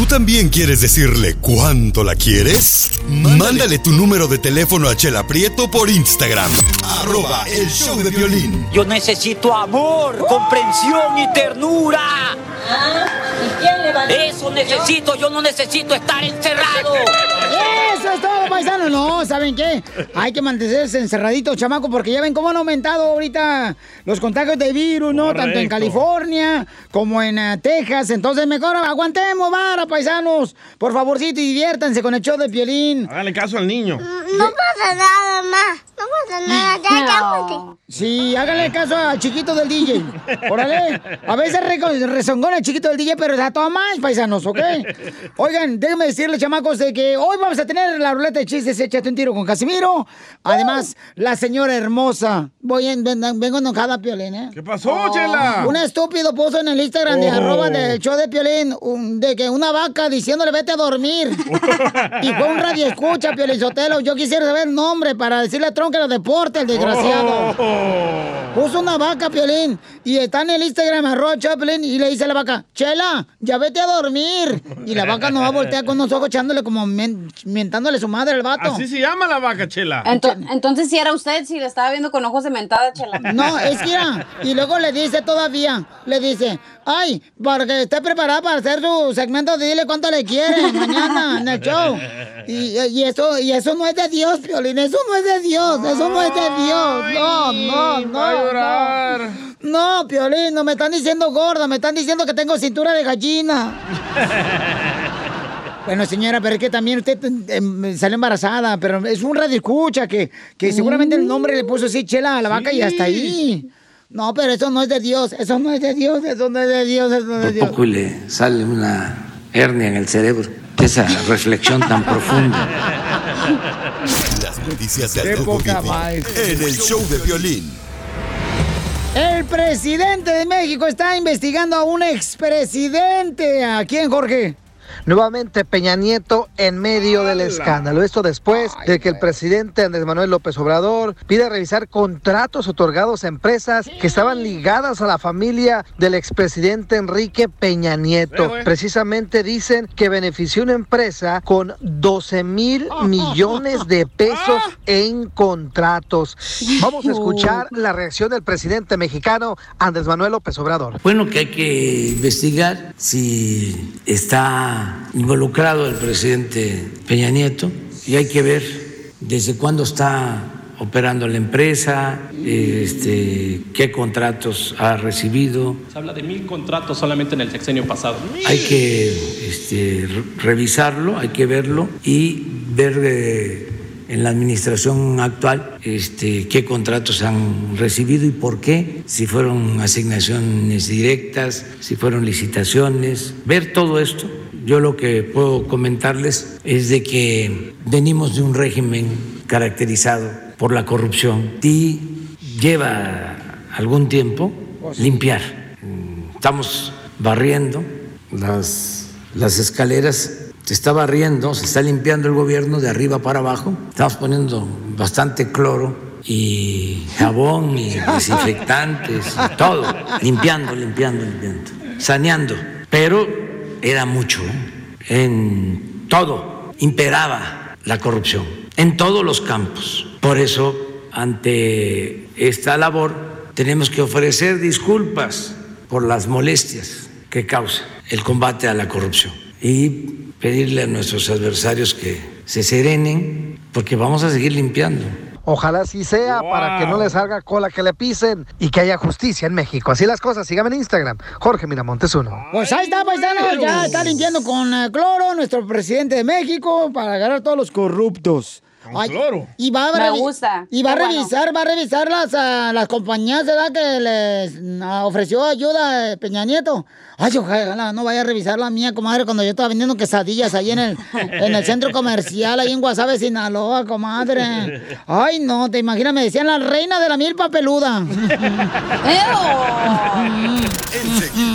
¿Tú también quieres decirle cuánto la quieres? Mándale, tu número de teléfono a Chela Prieto por Instagram. Arroba el show de violín. Yo necesito amor, comprensión y ternura. ¿Y quién le va a Eso necesito, yo no necesito estar encerrado. Eso es todo, paisano. No, ¿saben qué? Hay que mantenerse encerraditos, chamaco, porque ya ven cómo han aumentado ahorita los contagios de virus, ¿no? Tanto en. California como en eh, Texas. Entonces, mejor aguantemos, vara, paisanos. Por favorcito, y diviértanse con el show de Piolín. Hágale caso al niño. No pasa nada, ma. No pasa nada. Ya, ya, porque- Sí, háganle caso al chiquito del DJ. Órale. A veces re- rezongona el chiquito del DJ, pero a todo más, paisanos, ¿ok? Oigan, déjenme decirles, chamacos, de que hoy vamos a tener la ruleta de chistes, échate un tiro con Casimiro. Además, la señora hermosa. Voy en, ven- vengo enojada, Piolín, ¿eh? ¿Qué pasó, Chela? Un estúpido puso en el Instagram de Oh. arroba del show de Piolín un- de que una vaca diciéndole vete a dormir. y fue un radio escucha, Piolín Sotelo. Yo quisiera saber el nombre para decirle a Tron que lo deporte, el desgraciado. Puso una vaca, Piolín, y está en el Instagram, arroba Chaplin, y le dice a la vaca, Chela, ya vete a dormir. Y la vaca no va a voltear con unos ojos echándole como men- mentándole su madre al vato. Así se llama la vaca, Chela. Ento- entonces, si era usted, si le estaba viendo con ojos de mentada, chela. No, es que era. Y luego le dice todavía, le dice, ay, para que esté preparada para hacer su segmento dile cuánto le quiere mañana en el show. Y, y eso, y eso no es de Dios, Piolín, eso no es de Dios, eso no es de Dios. No, no, no. va a llorar. No, no Piolín, no me están diciendo gorda, me están diciendo que tengo cintura de gallina. Bueno, señora, pero es que también usted eh, salió embarazada, pero es un radio escucha que, que seguramente el nombre le puso así chela a la vaca y hasta ahí. No, pero eso no es de Dios, eso no es de Dios, eso no es de Dios, eso no es de Por Dios. poco y le sale una hernia en el cerebro. Esa reflexión tan profunda. Las noticias madre. en el show de violín. El presidente de México está investigando a un expresidente. ¿A quién, Jorge? Nuevamente Peña Nieto en medio del escándalo. Esto después de que el presidente Andrés Manuel López Obrador pide revisar contratos otorgados a empresas que estaban ligadas a la familia del expresidente Enrique Peña Nieto. Precisamente dicen que benefició una empresa con 12 mil millones de pesos en contratos. Vamos a escuchar la reacción del presidente mexicano Andrés Manuel López Obrador. Bueno, que hay que investigar si está involucrado el presidente Peña Nieto y hay que ver desde cuándo está operando la empresa, este, qué contratos ha recibido. Se habla de mil contratos solamente en el sexenio pasado. Hay que este, re- revisarlo, hay que verlo y ver eh, en la administración actual este, qué contratos han recibido y por qué, si fueron asignaciones directas, si fueron licitaciones, ver todo esto. Yo lo que puedo comentarles es de que venimos de un régimen caracterizado por la corrupción y lleva algún tiempo limpiar. Estamos barriendo las, las escaleras, se está barriendo, se está limpiando el gobierno de arriba para abajo. Estamos poniendo bastante cloro y jabón y desinfectantes, y todo, limpiando, limpiando, limpiando, saneando. Pero era mucho, en todo imperaba la corrupción, en todos los campos. Por eso, ante esta labor, tenemos que ofrecer disculpas por las molestias que causa el combate a la corrupción y pedirle a nuestros adversarios que se serenen porque vamos a seguir limpiando. Ojalá así sea para que no le salga cola que le pisen y que haya justicia en México. Así las cosas, síganme en Instagram, Jorge Miramontes uno. Pues ahí está, paisano. Ya está limpiando con eh, cloro nuestro presidente de México para agarrar a todos los corruptos. Ay, cloro. Y va a, Me revi- gusta. Y va a bueno. revisar, va a revisar las, ah, las compañías ¿verdad? que les ah, ofreció ayuda eh, Peña Nieto. Ay, ojalá no vaya a revisar la mía, comadre, cuando yo estaba vendiendo quesadillas ahí en el, en el centro comercial, ahí en Guasave, Sinaloa, comadre. Ay, no, te imaginas, me decían la reina de la milpa peluda. Enseguida,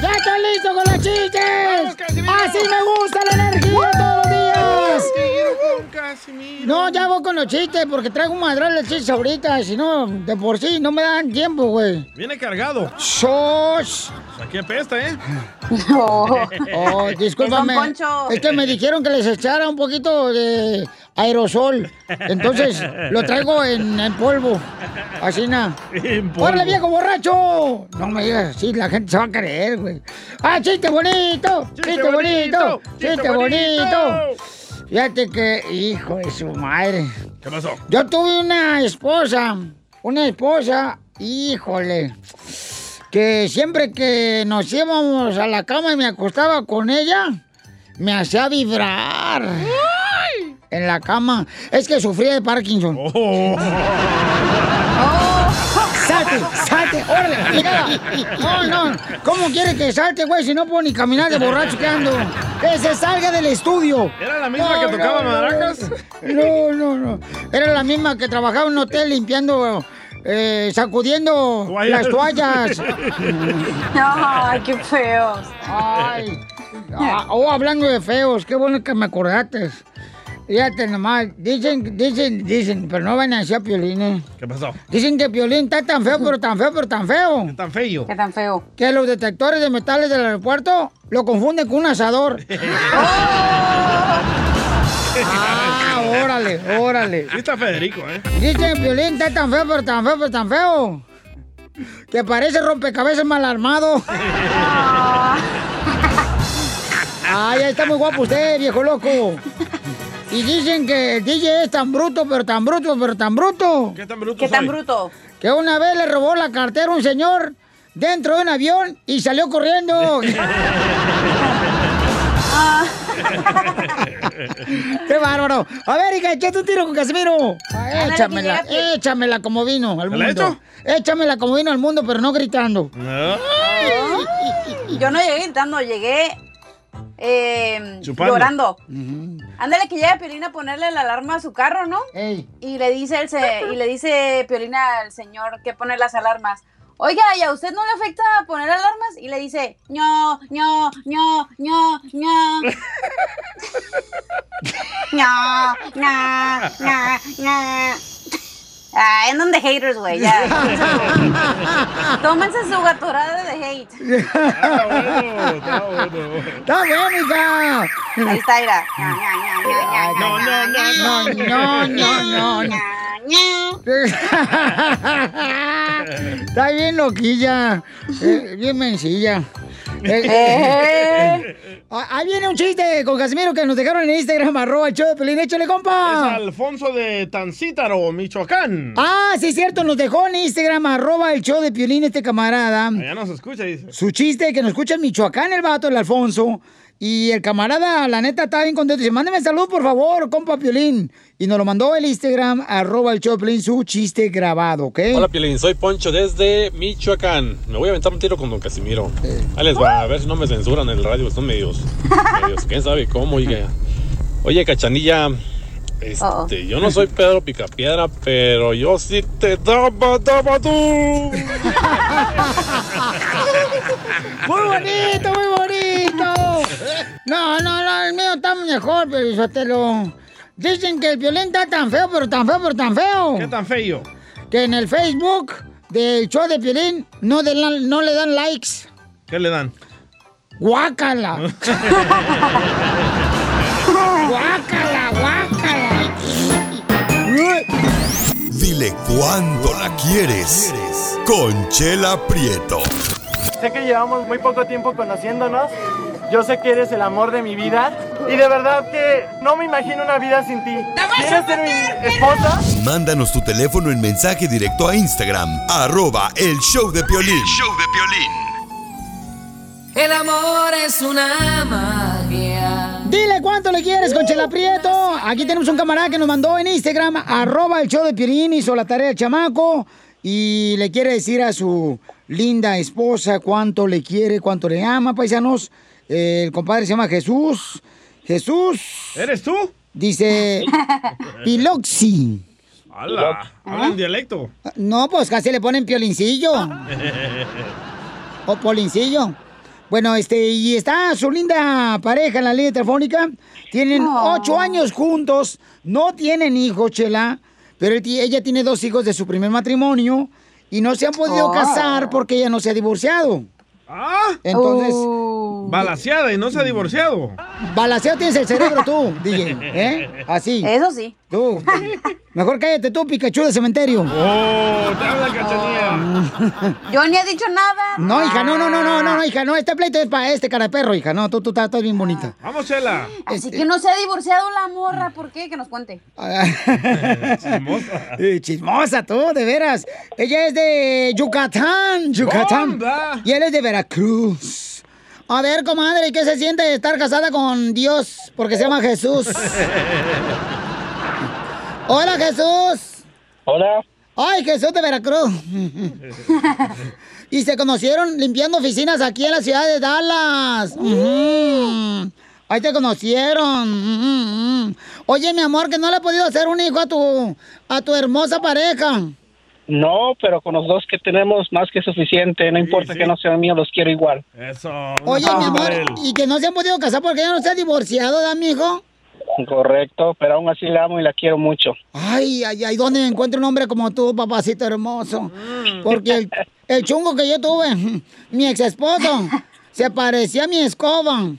¡Ya estoy listo con los chistes! ¡Así me gusta la energía todos los días! No, ya voy con los chistes porque traigo un madral de chistes ahorita. Si no, de por sí no me dan tiempo, güey. Viene cargado. ¡Sos! Aquí apesta, ¿eh? Oh, discúlpame. Don Poncho. Es que me dijeron que les echara un poquito de aerosol. Entonces lo traigo en, en polvo. Así nada. ¡Órale, viejo borracho! No me digas así, la gente se va a creer, güey. ¡Ah, chiste bonito! ¡Chiste, bonito! ¡Chiste bonito! Fíjate que, hijo de su madre. ¿Qué pasó? Yo tuve una esposa, una esposa, híjole, que siempre que nos íbamos a la cama y me acostaba con ella, me hacía vibrar. En la cama. Es que sufría de Parkinson. ¡Salte! ¡Salte! ¡Órale! mira. No, no. ¿Cómo quiere que salte, güey? Si no puedo ni caminar de borracho que ando. ¡Que se salga del estudio! ¿Era la misma que tocaba maracas? No, no, no. Era la misma que trabajaba en un hotel limpiando, eh, sacudiendo Toallas. las toallas. Ay, qué feos. Ay. Ah, oh, hablando de feos, qué bueno que me acordaste. Fíjate nomás, dicen, dicen, dicen, pero no van a decir a Piolín, ¿eh? ¿Qué pasó? Dicen que Piolín está tan feo, pero tan feo, pero tan feo. ¿Qué tan feo? ¿Qué tan feo? Que los detectores de metales del aeropuerto lo confunden con un asador. ah, órale, órale. Sí está Federico, ¿eh? Dicen que Piolín está tan feo, pero tan feo, pero tan feo. Que parece rompecabezas mal armado. Ay, ahí está muy guapo usted, viejo loco. Y dicen que el DJ es tan bruto, pero tan bruto, pero tan bruto. ¿Qué tan bruto ¿Qué tan bruto? Que una vez le robó la cartera a un señor dentro de un avión y salió corriendo. ¡Qué bárbaro! A ver, hija, échate un tiro con Casimiro. Ah, échamela, échamela como vino al ¿Te la mundo. Échamela como vino al mundo, pero no gritando. Yo no llegué gritando, llegué eh, llorando. Ándale que llega Piolina a ponerle la alarma a su carro, ¿no? Y le dice el se- y le dice Piolina al señor que pone las alarmas. Oiga, ¿y a usted no le afecta poner alarmas? Y le dice, ño, ño, ño, ño, ño. ño, ño, ño, ño. Ah, andan de haters, güey, ya. Tómense su gatorada de hate. ¡Está bien, hija! Ahí está, mira. No, no, no, no, no, no, no. Está bien loquilla, eh, bien mencilla. Eh, Eh. ah, Ahí viene un chiste con Casimiro que nos dejaron en Instagram, arroba el show de Pelín, échale, Es compa. Alfonso de Tancítaro, Michoacán. Ah, sí, es cierto, nos dejó en Instagram, arroba el show de Piolín, este camarada. Allá no se escucha, dice. Su chiste, que nos escucha en Michoacán, el vato, el Alfonso. Y el camarada, la neta, está bien contento. Dice, mándeme salud, por favor, compa Piolín. Y nos lo mandó el Instagram, arroba el show Piolín, su chiste grabado, ¿ok? Hola Piolín, soy Poncho desde Michoacán. Me voy a aventar un tiro con Don Casimiro. Ahí les va, a ver si no me censuran en el radio, son medios. medios quién sabe cómo, oiga. Oye, Cachanilla, este, yo no soy Pedro Picapiedra, pero yo sí te daba, daba tú. Muy bonito, muy bonito. No, no, no, el mío está mejor, pero Sotelo. Dicen que el violín está tan feo, pero tan feo, pero tan feo. ¿Qué tan feo? Que en el Facebook del show de Piolín no, de la- no le dan likes. ¿Qué le dan? ¡Guácala! ¡Guácala, guácala! Dile cuándo la quieres. Conchela Prieto. Sé que llevamos muy poco tiempo conociéndonos. Yo sé que eres el amor de mi vida. Y de verdad que no me imagino una vida sin ti. ¿Quieres ser mi esposa? Mándanos tu teléfono en mensaje directo a Instagram, arroba el show de Piolín. El amor es una magia. Dile cuánto le quieres, Conchela Prieto. Aquí tenemos un camarada que nos mandó en Instagram, arroba el show de Piolín, hizo la tarea del chamaco y le quiere decir a su linda esposa cuánto le quiere, cuánto le ama, paisanos. Eh, El compadre se llama Jesús Jesús. ¿Eres tú? Dice Piloxi. ¡Hala! Habla en dialecto. No, pues casi le ponen piolincillo. O polincillo. Bueno, este, y está su linda pareja en la línea telefónica. Tienen ocho años juntos, no tienen hijos, Chela, pero ella tiene dos hijos de su primer matrimonio y no se han podido Oh. casar porque ella no se ha divorciado. ¡Ah! Entonces, Balaseada y no se ha divorciado. balaseado tienes el cerebro tú, DJ, ¿eh? Así. Eso sí. Tú. Mejor cállate tú, Pikachu de cementerio. ¡Oh! ¡Te habla cachanilla! Yo ni he dicho nada. No, hija, no, no, no, no, no, no, hija, no, este pleito es para este cara de perro, hija, no, tú, tú estás, estás bien bonita. ¡Vamos, Chela! Así que no se ha divorciado la morra. ¿Por qué? Que nos cuente. Chismosa. Chismosa tú, de veras. Ella es de Yucatán, Yucatán. Y él es de Veracruz. A ver, comadre, ¿qué se siente estar casada con Dios? Porque se llama Jesús. Hola, Jesús. Hola. Ay, Jesús de Veracruz. y se conocieron limpiando oficinas aquí en la ciudad de Dallas. Ujú. Ahí te conocieron. Oye, mi amor, que no le he podido hacer un hijo a tu, a tu hermosa pareja. No, pero con los dos que tenemos más que suficiente. No importa que no sean míos, los quiero igual. Eso. Oye, mi amor, y que no se han podido casar porque ella no se ha divorciado, ¿da, mi hijo? Correcto, pero aún así la amo y la quiero mucho. Ay, ay, ay, ¿dónde encuentro un hombre como tú, papacito hermoso? Porque el, el chungo que yo tuve, mi ex esposo, se parecía a mi escoba.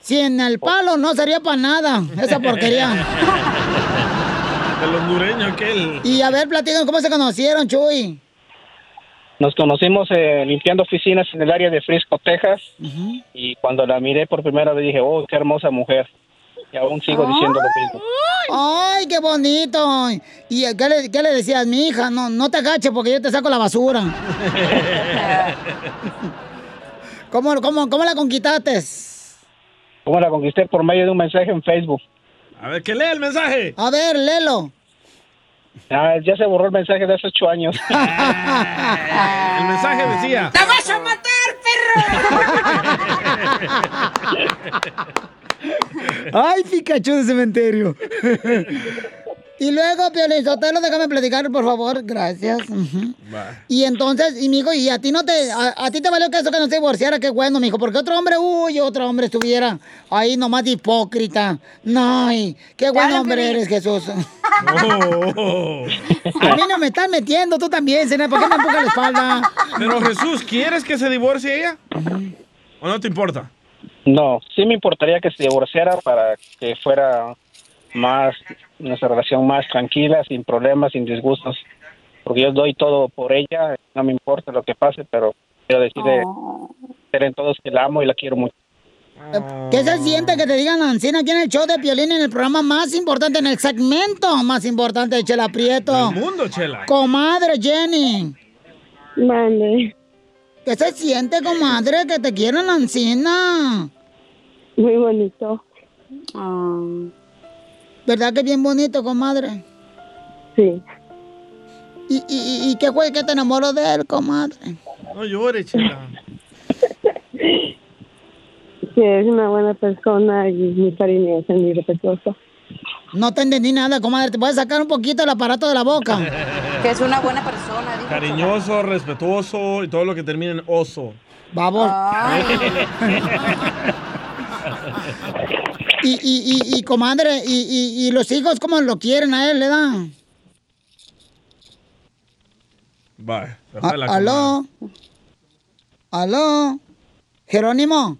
Si en el palo no sería para nada, esa porquería. El hondureño aquel. Y a ver, platican cómo se conocieron, Chuy. Nos conocimos eh, limpiando oficinas en el área de Frisco, Texas. Y cuando la miré por primera vez dije, oh, qué hermosa mujer. Y aún sigo diciendo lo mismo. Ay, qué bonito. ¿Y qué le, qué le decías, mi hija? No, no te agaches porque yo te saco la basura. ¿Cómo, cómo, cómo la conquistaste? ¿Cómo la conquisté? Por medio de un mensaje en Facebook. A ver, que lea el mensaje. A ver, léelo. Ah, ya se borró el mensaje de hace ocho años. El mensaje decía. ¡La vas a matar, Ay, Pikachu de cementerio. y luego, Piolizotelo, déjame platicar, por favor. Gracias. Y entonces, y mijo, y a ti no te, a, a ti te valió que eso que no se divorciara, qué bueno, mijo, porque otro hombre, uy, otro hombre estuviera ahí nomás de hipócrita. No, y qué buen hombre eres, Jesús. Oh. A mí no me estás metiendo, tú también, Sena, ¿por qué me empujas la espalda? Pero Jesús, ¿quieres que se divorcie ella? ¿O no te importa? No, sí me importaría que se divorciara para que fuera más, nuestra relación más tranquila, sin problemas, sin disgustos. Porque yo doy todo por ella, no me importa lo que pase, pero quiero decirle en todos que la amo y la quiero mucho. ¿Qué se siente que te digan Ancina aquí en el show de Piolín en el programa más importante, en el segmento más importante de Chela Prieto? El mundo, Chela. Comadre Jenny. Mande. ¿Qué se siente, comadre, que te quieran Ancina? Muy bonito. ¿Verdad que es bien bonito, comadre? Sí. ¿Y, y, y- qué fue que te enamoró de él, comadre? No llores, Chela. Que es una buena persona y muy cariñosa y muy respetuosa. No te entendí nada, comadre. ¿Te puedes sacar un poquito el aparato de la boca? Que es una buena persona, dijo. Cariñoso, respetuoso y todo lo que termine en oso. Vamos. Y, y, y, y, comadre, y, y, y los hijos, ¿cómo lo quieren a él, le dan? Bye. ¿Aló? ¿Aló? ¿Jerónimo?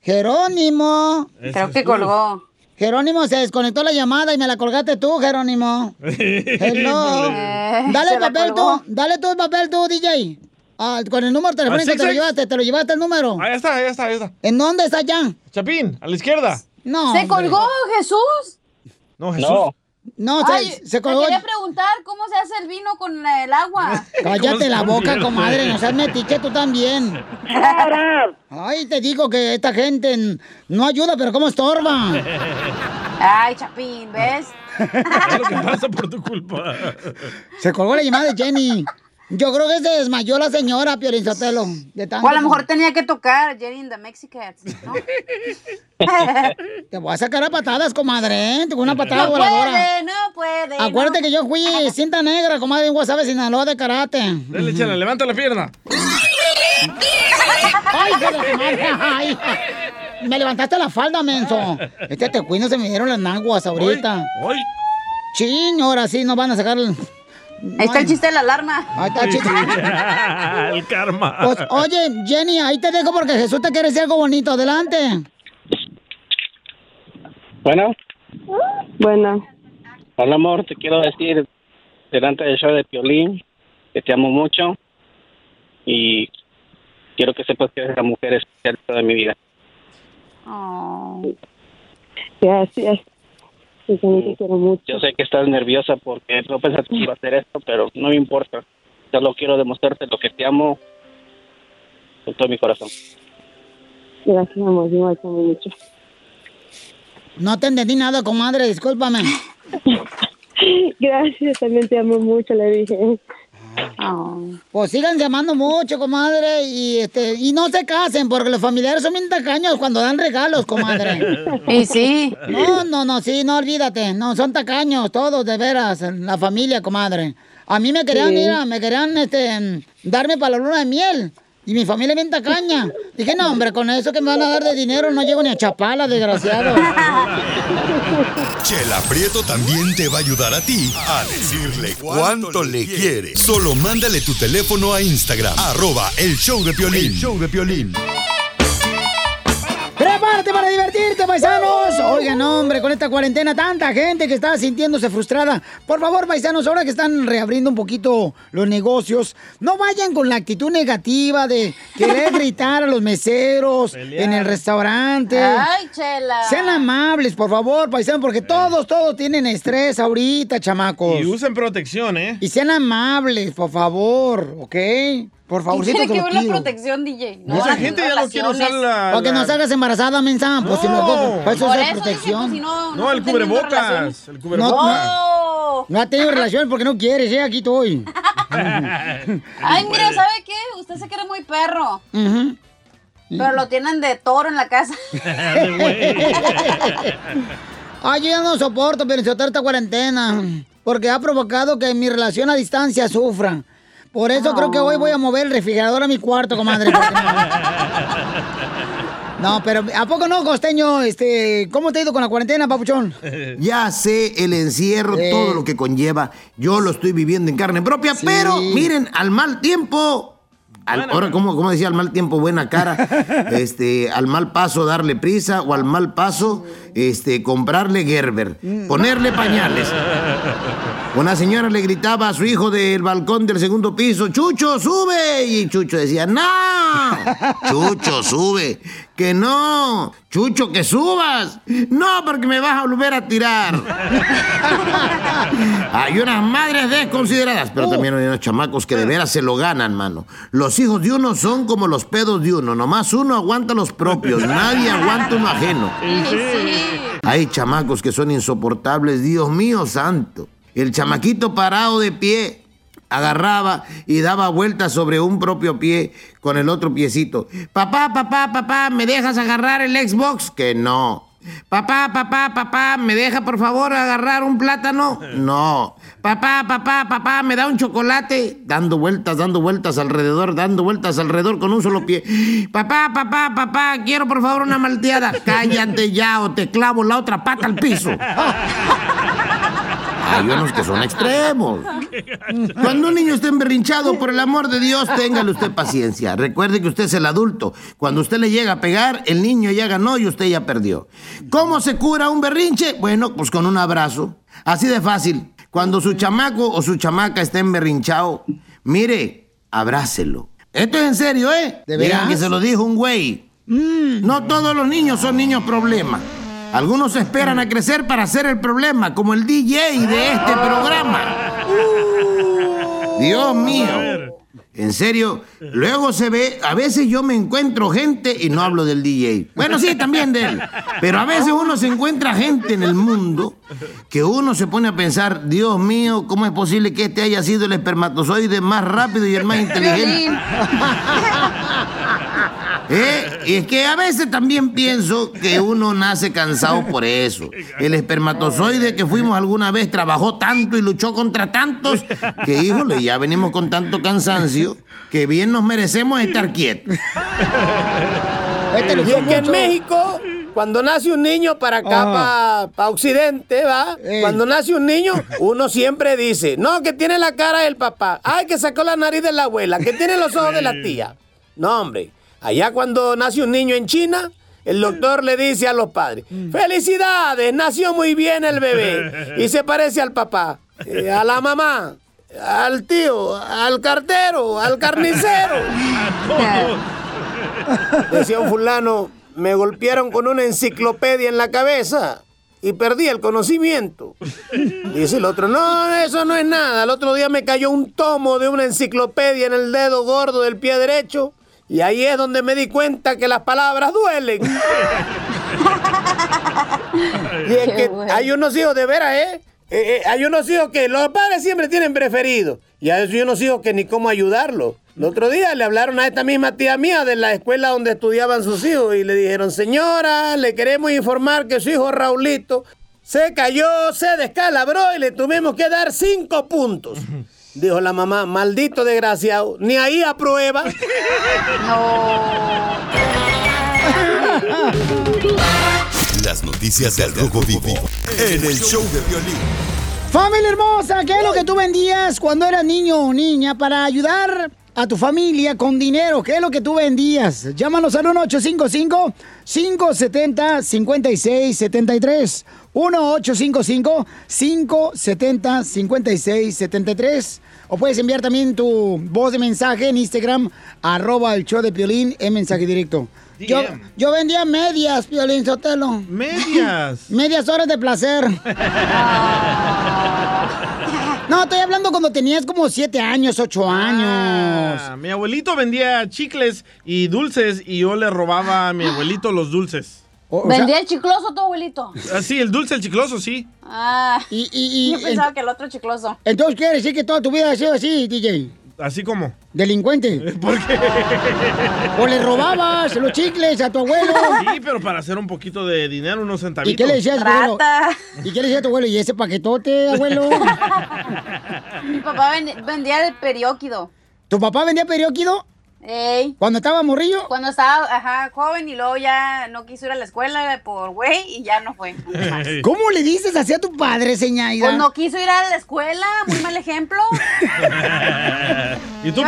¡Jerónimo! Creo que colgó. Jerónimo, se desconectó la llamada y me la colgaste tú, Jerónimo. Hello. Eh, Dale el papel tú, dale tú el papel tú, DJ. Ah, con el número telefónico te lo llevaste, te lo llevaste el número. Ahí está, ahí está, ahí está. ¿En dónde está ya? Chapín, a la izquierda. No. ¿Se hombre. colgó Jesús? No, Jesús. No. No, se, Ay, se te colgó. quería preguntar cómo se hace el vino con el agua. Cállate la boca, comadre, no seas metiche tú también. Ay, te digo que esta gente no ayuda, pero ¿cómo estorba? Ay, Chapín, ¿ves? Es lo que pasa por tu culpa. Se colgó la llamada de Jenny. Yo creo que se desmayó la señora, Piolín Sotelo. De tanto O a lo mejor tenía que tocar Jenny in the Mexicans, ¿no? Te voy a sacar a patadas, comadre, ¿eh? Tengo una patada no voladora. puede, no puede. Acuérdate no. que yo fui cinta negra, comadre, en Guasave, Sinaloa, de karate. Dale, chela, levanta la pierna. ¡Ay, madre! ¡Ay! Me levantaste la falda, menso. Este te cuino se me dieron las naguas ahorita. ¡Ay! Sí, ahora sí nos van a sacar... el- Ahí está el chiste de la alarma. Ahí está el chiste. el karma. Pues, oye, Jenny, ahí te dejo porque Jesús te quiere decir algo bonito. Adelante. Bueno, Bueno, hola amor, te quiero decir delante del show de Piolín que te amo mucho y quiero que sepas que eres la mujer especial de toda mi vida. gracias. Yo también te quiero mucho. Yo sé que estás nerviosa porque no pensaste que iba a hacer esto, pero no me importa. Solo quiero demostrarte lo que te amo con todo mi corazón. Gracias, amor. Igual te amo mucho. No te entendí nada, comadre, discúlpame. Gracias, también te amo mucho, le dije. Pues sigan llamando mucho, comadre, y este, y no se casen, porque los familiares son bien tacaños cuando dan regalos, comadre. Y sí. No, no, no, sí, no olvídate. No, son tacaños, todos, de veras, la familia, comadre. A mí me querían, Sí. mira, me querían, este, darme para la luna de miel. Y mi familia es bien tacaña. Dije, no, hombre, con eso que me van a dar de dinero no llego ni a Chapala, desgraciado. Chela Prieto también te va a ayudar a ti a decirle cuánto le quiere. Solo mándale tu teléfono a Instagram, arroba el show de Piolín. El show de Piolín. ¡Prepárate para divertirte, paisanos! Oigan, hombre, con esta cuarentena, tanta gente que está sintiéndose frustrada. Por favor, paisanos, ahora que están reabriendo un poquito los negocios, no vayan con la actitud negativa de querer gritar a los meseros en el restaurante. Ay, chela. Sean amables, por favor, paisanos, porque todos, todos tienen estrés ahorita, chamacos. Y usen protección, ¿eh? Y sean amables, por favor, ¿ok? Por ¿Qué favorcito, tiene que ver la protección, DJ? Mucha gente ya no quiere usar la... Para que no salgas embarazada, mensa. Pues si no, pues eso Por es protección. pues, si no, No, el cubrebocas. El No, cubrebocas. no, no ha tenido relación porque no quieres, ¿eh? Aquí estoy. Ay, mira, ¿sabe qué? Usted se quiere muy perro. Ujú. Pero lo tienen de toro en la casa. Ay, yo ya no soporto, pero esta cuarentena. Porque ha provocado que mi relación a distancia sufra. Por eso creo que hoy voy a mover el refrigerador a mi cuarto, comadre. No, pero ¿a poco no, costeño? Este, ¿Cómo te ha ido con la cuarentena, papuchón? Ya sé el encierro, Sí. todo lo que conlleva. Yo lo estoy viviendo en carne propia, pero miren, al mal tiempo. al- ahora, ¿cómo, cómo decía al mal tiempo, buena cara? este, al mal paso, darle prisa, o al mal paso, este, comprarle Gerber, ponerle pañales. Una señora le gritaba a su hijo del balcón del segundo piso, Chucho, sube. Y Chucho decía, no, Chucho, sube. Que no, Chucho, que subas. No, porque me vas a volver a tirar. Hay unas madres desconsideradas, pero también hay unos chamacos que de veras se lo ganan, mano. Los hijos de uno son como los pedos de uno, nomás uno aguanta los propios, nadie aguanta uno ajeno. Hay chamacos que son insoportables, Dios mío santo. El chamaquito parado de pie agarraba y daba vueltas sobre un propio pie con el otro piecito. Papá, papá, papá, ¿me dejas agarrar el Xbox? Que no. Papá, papá, papá, ¿me deja por favor agarrar un plátano? No. Papá, papá, papá, ¿me da un chocolate? Dando vueltas, dando vueltas alrededor, dando vueltas alrededor con un solo pie. Papá, papá, papá, quiero por favor una malteada. Cállate ya o te clavo la otra pata al piso. Hay unos que son extremos. Cuando un niño esté emberrinchado, por el amor de Dios, téngale usted paciencia. Recuerde que usted es el adulto. Cuando usted le llega a pegar, el niño ya ganó y usted ya perdió. ¿Cómo se cura un berrinche? Bueno, pues con un abrazo. Así de fácil. Cuando su chamaco o su chamaca esté emberrinchado, mire, abrácelo. Esto es en serio, ¿eh? ¿De veras? que se lo dijo un güey. No todos los niños son niños problema. Algunos esperan a crecer para ser el problema, como el DJ de este programa. Dios mío. En serio, luego se ve, a veces yo me encuentro gente y no hablo del DJ. Bueno, sí, también de él. Pero a veces uno se encuentra gente en el mundo que uno se pone a pensar, Dios mío, ¿cómo es posible que este haya sido el espermatozoide más rápido y el más inteligente? ¿Eh? Y es que a veces también pienso que uno nace cansado por eso. El espermatozoide que fuimos alguna vez trabajó tanto y luchó contra tantos que, híjole, ya venimos con tanto cansancio que bien nos merecemos estar quietos. Y es que en México, cuando nace un niño para acá, para Occidente, ¿va? Cuando nace un niño, uno siempre dice, no, que tiene la cara del papá, ay, que sacó la nariz de la abuela, que tiene los ojos de la tía. No, hombre, allá cuando nace un niño en China, el doctor le dice a los padres, felicidades, nació muy bien el bebé y se parece al papá, eh, a la mamá, al tío, al cartero, al carnicero. Decía un fulano, me golpearon con una enciclopedia en la cabeza y perdí el conocimiento. Dice el otro, no, eso no es nada. El otro día me cayó un tomo de una enciclopedia en el dedo gordo del pie derecho y ahí es donde me di cuenta que las palabras duelen. y es que hay unos hijos de veras, ¿eh? Eh, eh, hay unos hijos que los padres siempre tienen preferidos y hay unos hijos que ni cómo ayudarlos. El otro día le hablaron a esta misma tía mía de la escuela donde estudiaban sus hijos y le dijeron, señora, le queremos informar que su hijo Raulito se cayó, se descalabró y le tuvimos que dar cinco puntos. Dijo la mamá, maldito desgraciado, ni ahí aprueba. Las noticias del Rojo Vivo en el show de violín. Familia hermosa, ¿qué es lo que tú vendías cuando eras niño o niña para ayudar a tu familia con dinero? ¿Qué es lo que tú vendías? Llámanos al 1-855-570-5673. 1-855-570-5673. O puedes enviar también tu voz de mensaje en Instagram, arroba el show de Piolín, en mensaje directo. Yo, yo vendía medias, Piolín Sotelo. Medias. Medias horas de placer. No, estoy hablando cuando tenías como siete años, ocho años. Ah, mi abuelito vendía chicles y dulces y yo le robaba a mi abuelito los dulces. ¿Vendía el chicloso tu abuelito? Ah, sí, el dulce, el chicloso, sí. Ah, y, yo pensaba que el otro chicloso. Entonces quiere decir que toda tu vida ha sido así, DJ. ¿Así como? Delincuente. ¿Por qué? O le robabas los chicles a tu abuelo. Sí, pero para hacer un poquito de dinero, unos centavitos. ¿Y qué le decías, abuelo? ¿Y qué le decía a tu abuelo? ¿Y ese paquetote, abuelo? Mi papá ven- vendía el perióquido. ¿Tu papá vendía perióquido? Ey. ¿Cuando estaba morrillo? Cuando estaba ajá, joven y luego ya no quiso ir a la escuela por güey y ya no fue. ¿Cómo le dices así a tu padre, señaida? Pues no quiso ir a la escuela, muy mal ejemplo. ¿Y tú,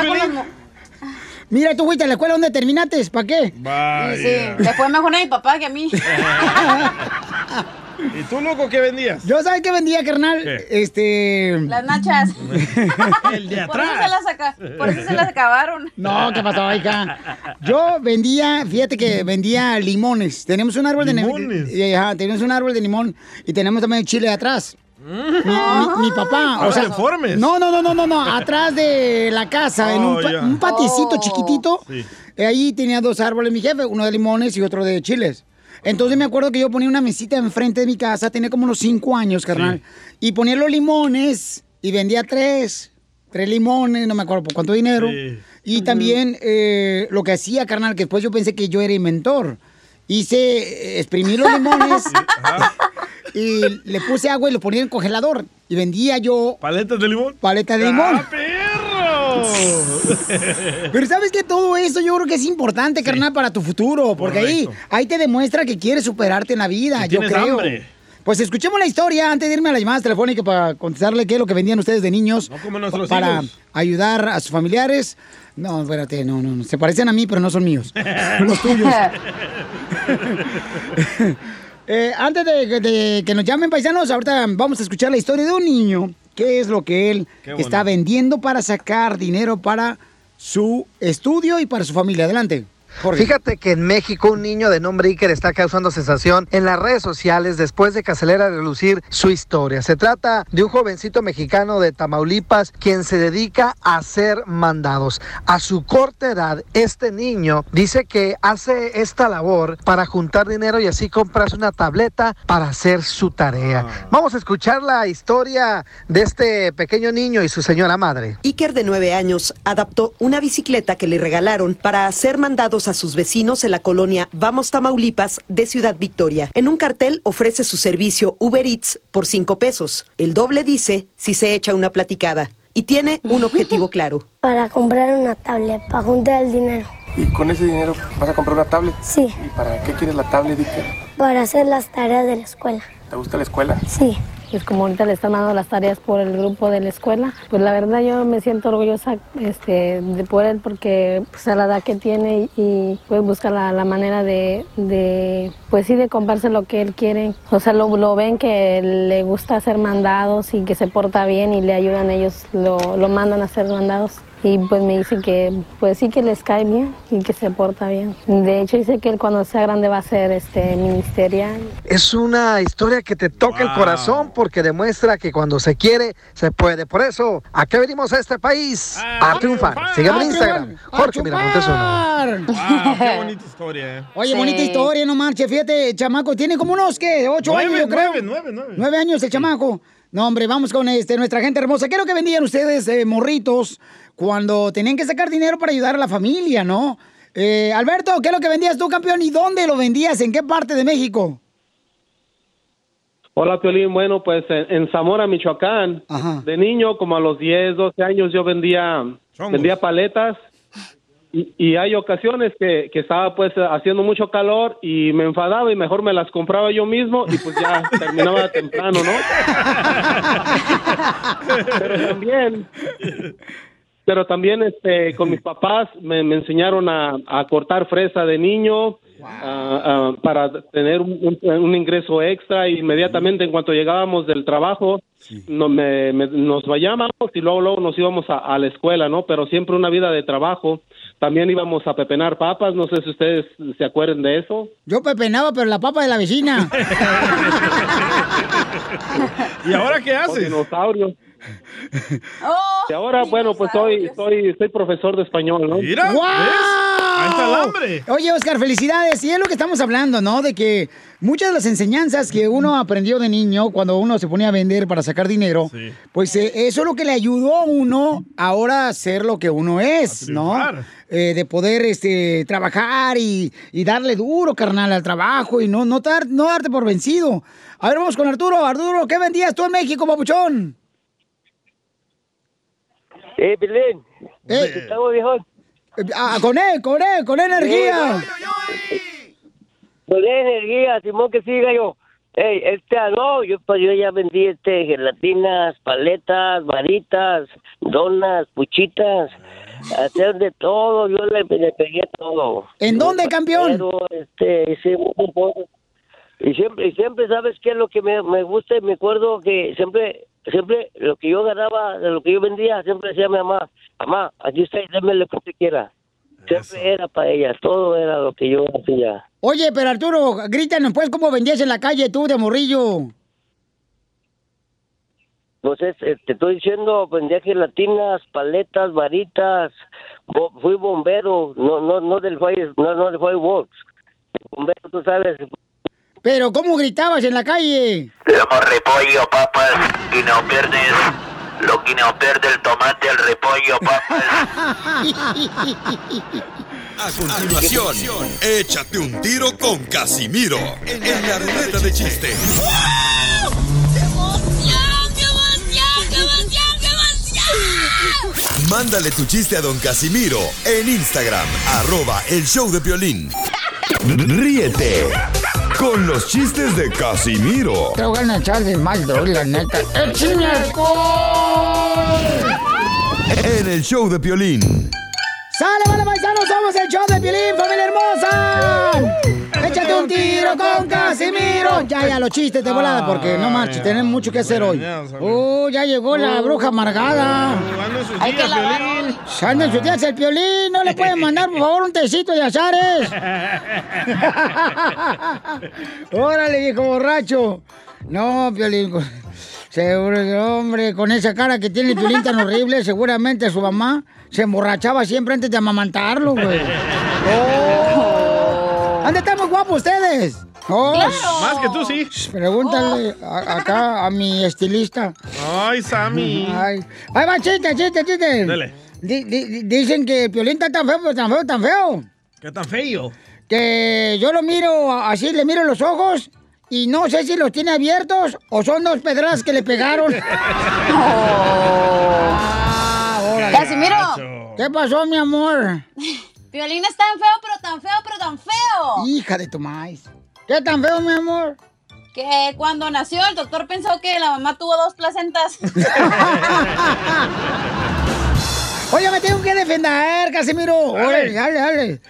Mira, tú fuiste a la escuela donde terminaste, ¿para qué? Sí, sí, le fue mejor a mi papá que a mí. ¿Y tú, loco, qué vendías? Yo, ¿sabes qué vendía, carnal? ¿Qué? Este... Las nachas. El de Por eso, se las aca- por eso se las acabaron. No, ¿qué pasó, hija? Yo vendía, fíjate que vendía limones. Tenemos un árbol de ¿Limones? de Ajá, tenemos un árbol de limón y tenemos también chile atrás. Mi, mi- mi papá, Ahora o sea, deformes. no, no, no, no, no, no, atrás de la casa, en un, Oh, pa- ya. un patiecito Oh. chiquitito. Sí. Ahí tenía dos árboles mi jefe, uno de limones y otro de chiles. Entonces me acuerdo que yo ponía una mesita enfrente de mi casa, tenía como unos cinco años, carnal. Y ponía los limones y vendía tres, tres limones, no me acuerdo por cuánto dinero. Sí. Y también eh, lo que hacía, carnal, que después yo pensé que yo era inventor. Hice, eh, exprimí los limones y le puse agua y lo ponía en el congelador. Y vendía yo ¿Paletas de limón? paletas de limón. ¡Ah! Pero sabes que todo eso yo creo que es importante, carnal, para tu futuro. Porque ahí, Correcto. ahí te demuestra que quieres superarte en la vida, yo creo. hambre. Pues escuchemos la historia antes de irme a las llamadas telefónicas para contestarle qué es lo que vendían ustedes de niños. No como para hijos. ayudar a sus familiares. No, espérate, no, no, no. Se parecen a mí, pero no son míos. Los tuyos. Eh, antes de, de que nos llamen paisanos, ahorita vamos a escuchar la historia de un niño. ¿Qué es lo que él está vendiendo para sacar dinero para su estudio y para su familia? Adelante. Fíjate que en México un niño de nombre Iker está causando sensación en las redes sociales después de que acelera a relucir su historia. Se trata de un jovencito mexicano de Tamaulipas quien se dedica a hacer mandados. A su corta edad, este niño dice que hace esta labor para juntar dinero y así comprarse una tableta para hacer su tarea. Vamos a escuchar la historia de este pequeño niño y su señora madre. Iker, de nueve años, adaptó una bicicleta que le regalaron para hacer mandados a sus vecinos en la colonia Vamos Tamaulipas de Ciudad Victoria. En un cartel ofrece su servicio Uber Eats por cinco pesos. El doble dice si se echa una platicada. Y tiene un objetivo claro. Para comprar una tablet, para juntar el dinero. ¿Y con ese dinero vas a comprar una tablet? Sí. ¿Y para qué quieres la tablet, Iker? Para hacer las tareas de la escuela. ¿Te gusta la escuela? Sí. Pues como ahorita le están dando las tareas por el grupo de la escuela, pues la verdad yo me siento orgullosa este, de por él porque pues a la edad que tiene y pues busca la, manera de, pues sí, de comprarse lo que él quiere. O sea, lo, lo ven que le gusta hacer mandados y que se porta bien y le ayudan ellos, lo, lo mandan a hacer mandados. Y pues me dice que pues sí que les cae bien y que se porta bien. De hecho dice que él cuando sea grande va a ser este ministerial. Es una historia que te toca el corazón porque demuestra que cuando se quiere, se puede. Por eso, ¿a qué venimos a este país? A, triunfar. Sígueme en A Instagram. triunfar. A Jorge Miramontes uno. Wow, qué bonita historia, eh. Oye, bonita historia, no marches. Fíjate, chamaco, tiene como unos, ¿qué? Ocho Nueve, años, yo creo. nueve, nueve, nueve. Nueve años el chamaco. No, hombre, vamos con este, nuestra gente hermosa. ¿Qué es lo que vendían ustedes, eh, morritos, cuando tenían que sacar dinero para ayudar a la familia, no? Eh, Alberto, ¿qué es lo que vendías tú, campeón? ¿Y dónde lo vendías? ¿En qué parte de México? Hola, Piolín. Bueno, pues en, en Zamora, Michoacán, de niño, como a los 10, 12 años, yo vendía, vendía paletas. Y, y hay ocasiones que, que estaba pues haciendo mucho calor y me enfadaba y mejor me las compraba yo mismo y pues ya terminaba temprano, ¿no? Pero también, pero también este, con mis papás me, me enseñaron a, a cortar fresa de niño para tener un, un- un ingreso extra. Inmediatamente en cuanto llegábamos del trabajo, no, me- me- nos vayábamos y luego, luego nos íbamos a, a la escuela, ¿no? Pero siempre una vida de trabajo. También íbamos a pepenar papas, no sé si ustedes se acuerdan de eso. Yo pepenaba, pero la papa de la vecina. ¿Y ahora qué haces? Dinosaurio. Y ahora, bueno, pues soy, soy, soy profesor de español, ¿no? ¡Guau! Ahí está el hambre. Oye, Oscar, felicidades. Y es lo que estamos hablando, ¿no? De que muchas de las enseñanzas que uno aprendió de niño cuando uno se ponía a vender para sacar dinero, pues eh, eso es lo que le ayudó a uno ahora a ser lo que uno es, ¿no? Eh, de poder este, trabajar y, y darle duro, carnal, al trabajo y no, no, dar- no darte por vencido. A ver, vamos con Arturo. Arturo, ¿qué vendías tú en México, papuchón? Eh, Pilín. Eh, Estamos viejos. Ah, con él, con él, con energía. Con energía, Simón, que siga yo. Ey, este, ah, no, yo, pues, yo ya vendí este, gelatinas, paletas, varitas, donas, puchitas, hacer de todo, yo le, le pegué todo. ¿En dónde, campeón? Pero, este, hice un poco. Y siempre, y siempre, ¿sabes qué es lo que me, me gusta? Y Me acuerdo que siempre, siempre, lo que yo ganaba, de lo que yo vendía, siempre decía a mi mamá, mamá, aquí está, y dame lo que usted quiera. Siempre era para ella, todo era lo que yo hacía. Oye, pero Arturo, grítanos pues cómo vendías en la calle tú de morrillo. Entonces, eh, te estoy diciendo, vendía gelatinas, paletas, varitas, bo- fui bombero, no, no, no del fire, no, no del fireworks. Bombero, tú sabes, Pero ¿cómo gritabas en la calle? Lomo repollo, papas, y no pierdes lo que no pierde el tomate, el repollo, papas. A continuación, échate un tiro con Casimiro en la ruleta de chiste. Mándale tu chiste a don Casimiro en Instagram, arroba el show de violín. Ríete con los chistes de Casimiro Te voy a echar de mal, la neta. ¡Échame en el show de violín. ¡Sale, vale, paisanos! ¡Somos el show de Piolín, familia hermosa! ¡Échate un tiro con Casimiro! Ya, ya, los chistes de volada, porque no marches, tenemos mucho que hacer hoy. ¡Uh, ya llegó la bruja amargada! Hay que días, lavarlo. Piolín. ¡Anda en sus días el Piolín! ¿No le pueden mandar, por favor, un tecito de azares? ¡Órale, viejo borracho! No, Piolín... Seguro hombre, con esa cara que tiene Piolín tan horrible, seguramente su mamá se emborrachaba siempre antes de amamantarlo, güey. ¡Oh! ¿Dónde están muy guapos ustedes? Oh, Más que tú, sí. Pregúntale a- acá a mi estilista. Ay, Sammy. Ay, ahí va, chiste, chiste, chiste. Dale. Di- di- dicen que el Piolín está tan feo, pero tan feo, tan feo. ¿Qué tan feo? Que yo lo miro así, le miro los ojos y no sé si los tiene abiertos o son dos pedras que le pegaron. Ah, órale. Casimiro. ¿Qué pasó, mi amor? Violín es tan feo, pero tan feo, pero tan feo. Hija de tu maíz. ¿Qué tan feo, mi amor? Que cuando nació el doctor pensó que la mamá tuvo dos placentas. Oye, me tengo que defender, Casimiro. Órale, dale, dale.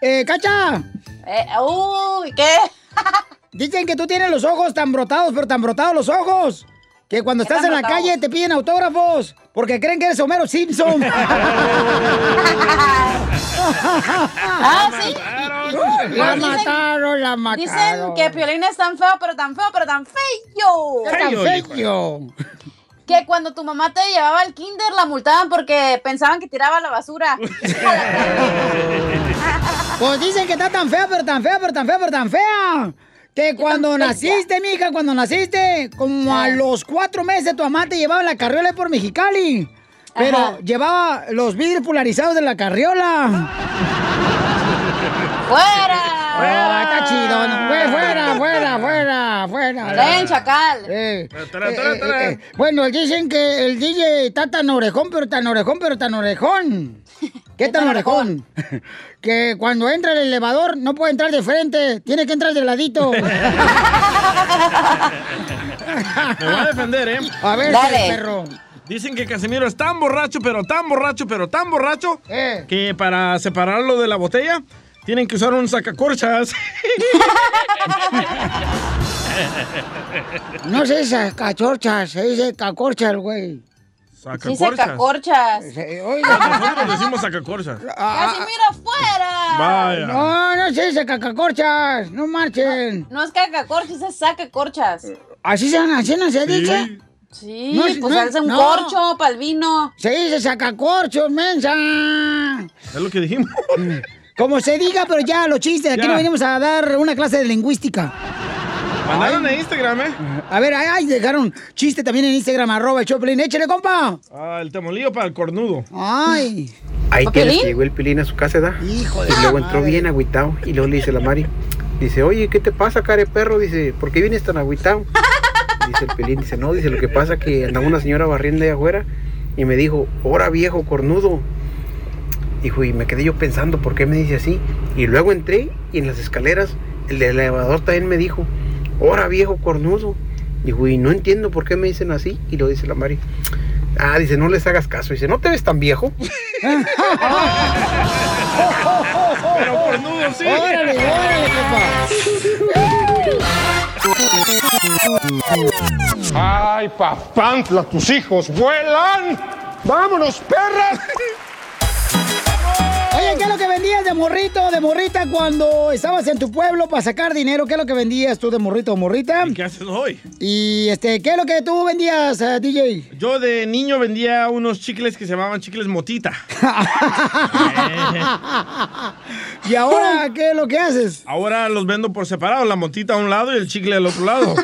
Eh, Cacha. Eh, uy, ¿qué? Dicen que tú tienes los ojos tan brotados, pero tan brotados los ojos. Que cuando ¿Qué estás en la brotados? calle te piden autógrafos. Porque creen que eres Homero Simpson. ah, sí. La Dicen- mataron, la mataron. Dicen que Piolín es tan feo, pero tan feo, pero tan feo. ¿Qué tan feo? Que cuando tu mamá te llevaba al kinder la multaban porque pensaban que tiraba la basura. Pues dicen que está tan fea, pero tan fea, pero tan fea, pero tan fea. Que cuando naciste, mija, cuando naciste, como a Ah. los cuatro meses tu mamá te llevaba en la carriola por Mexicali. Pero Ajá. llevaba los vidrios polarizados de la carriola. ¡Fuera! Ah, está chido. no, fue- fuera, fuera, fuera, fuera. Ven, chacal. Eh, eh, eh, eh, bueno, dicen que el DJ está tan orejón, pero tan orejón, pero tan orejón. ¿Qué tan orejón? que cuando entra el elevador no puede entrar de frente, tiene que entrar de ladito. Me voy a defender, ¿eh? A ver, Dale. perro. Dicen que Casimiro es tan borracho, pero tan borracho, pero tan borracho, Eh. que para separarlo de la botella tienen que usar un sacacorchas. No se dice cachorchas, se dice cacorchas, güey. Sí, se cacorchas. Se- oiga. Nosotros decimos sacacorchas. Ah, ¡Casimiro, fuera! Vaya. No, no se dice cacacorchas, no marchen. No es cacacorchas, es sacacorchas. ¿Así se, así no se dice? Sí, No es- pues no- hace un no. corcho para el vino. Se dice sacacorchos, mensa. Es lo que dijimos. Como se diga, pero ya, los chistes. Aquí Ya. no venimos a dar una clase de lingüística. Mandaron en Instagram, ¿eh? A ver, ay, ay, dejaron chiste también en Instagram, arroba el Choplin. Échale, compa. Ah, el temolillo para el cornudo. Ay. Ahí que llegó el Pilín a su casa, ¿da? Hijo de Y luego entró madre. bien agüitado. Y luego le dice la Mari, dice, oye, ¿qué te pasa, care perro? Dice, ¿por qué vienes tan agüitado? Dice el Pilín, dice, no, dice, lo que pasa que andaba una señora barriendo ahí afuera y me dijo, ¡hora viejo cornudo! Dijo, y me quedé yo pensando, ¿por qué me dice así? Y luego entré y en las escaleras el del elevador también me dijo, ¡hora viejo cornudo! Dijo, y no entiendo por qué me dicen así. Y lo dice la Mari, ah, dice, no les hagas caso. Dice, ¿no te ves tan viejo? Pero cornudo, sí. Órale, órale, ¡Ay, papantla, tus hijos vuelan! ¡Vámonos, perras! ¿Qué es lo que vendías de morrito, de morrita cuando estabas en tu pueblo para sacar dinero? ¿Qué es lo que vendías tú de morrito o morrita? ¿Y qué haces hoy? Y este, ¿qué es lo que tú vendías, eh, DJ? Yo de niño vendía unos chicles que se llamaban chicles motita. ¿Y ahora qué es lo que haces? Ahora los vendo por separado, la motita a un lado y el chicle al otro lado.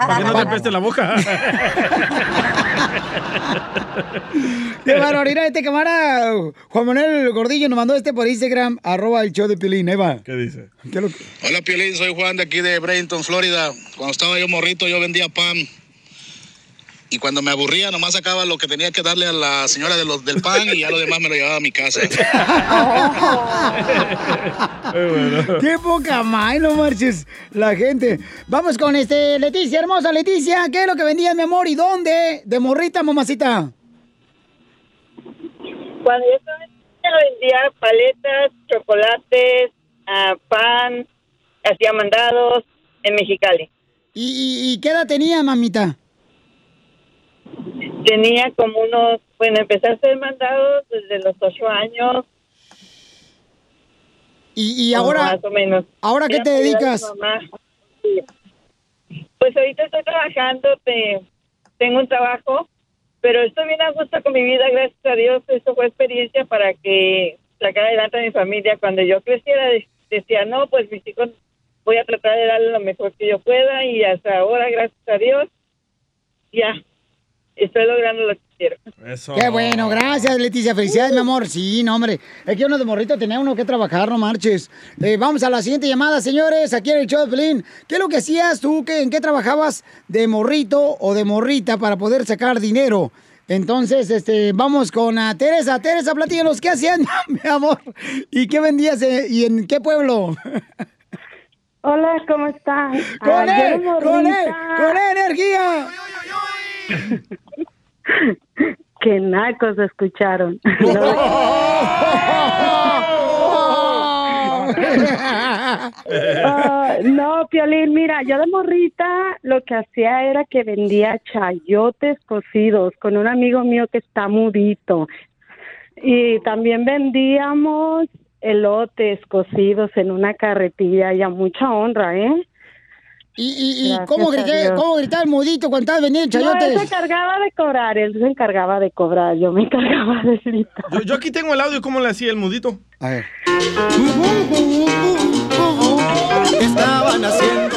Para que no te peste la boca. Qué barbaridad, este camarada Juan Manuel Gordillo nos mandó este por Instagram, arroba el show de Piolín, ahí va. ¿Qué dice? ¿Qué es lo que- Hola Piolín, soy Juan de aquí de Bradenton, Florida. Cuando estaba yo morrito yo vendía pan. Y cuando me aburría nomás sacaba lo que tenía que darle a la señora de los, del pan y ya lo demás me lo llevaba a mi casa. Qué poca más, no marches la gente. Vamos con este Leticia, hermosa Leticia, ¿qué es lo que vendías, mi amor? ¿Y dónde? De morrita, mamacita. Cuando yo estaba vendía paletas, chocolates, ah, pan, hacía mandados en Mexicali. ¿Y, qué edad tenía, mamita? Tenía como unos, bueno, empecé a hacer mandados desde los ocho años. ¿Y, y ahora? Más o menos. ¿Ahora qué te dedicas? Pues ahorita estoy trabajando, te- tengo un trabajo, pero estoy bien a gusto con mi vida, gracias a Dios. Eso fue experiencia para que sacar adelante a mi familia. Cuando yo creciera, de- decía, no, pues mis hijos voy a tratar de darle lo mejor que yo pueda y hasta ahora, gracias a Dios, ya estoy logrando lo que quiero. Qué bueno, gracias Leticia, felicidades mi amor. Sí, no hombre, es que uno de morrito tenía uno que trabajar, no marches. Eh, vamos a la siguiente llamada, señores, aquí en el show de Pelín. ¿Qué es lo que hacías tú? ¿Qué, ¿En qué trabajabas de morrito o de morrita para poder sacar dinero? Entonces, este, vamos con ah, Teresa. Teresa, platícanos, ¿qué hacían, mi amor? ¿Y qué vendías eh, y en qué pueblo? Hola, ¿cómo están? ¡Con él! de ¡Con él! morrita- ¡Con él, energía! Qué nacos escucharon. Ah, no, Piolín, mira, yo de morrita lo que hacía era que vendía chayotes cocidos con un amigo mío que está mudito. Y también vendíamos elotes cocidos en una carretilla y a mucha honra, ¿eh? ¿Y, y, y Gracias cómo, grité, cómo gritaba el mudito cuando estabas vendiendo No, él chayotes? se encargaba de cobrar, él se encargaba de cobrar, yo me encargaba de gritar. Yo, yo aquí tengo el audio, ¿cómo le hacía el mudito? A ver. ¿Qué estaban haciendo?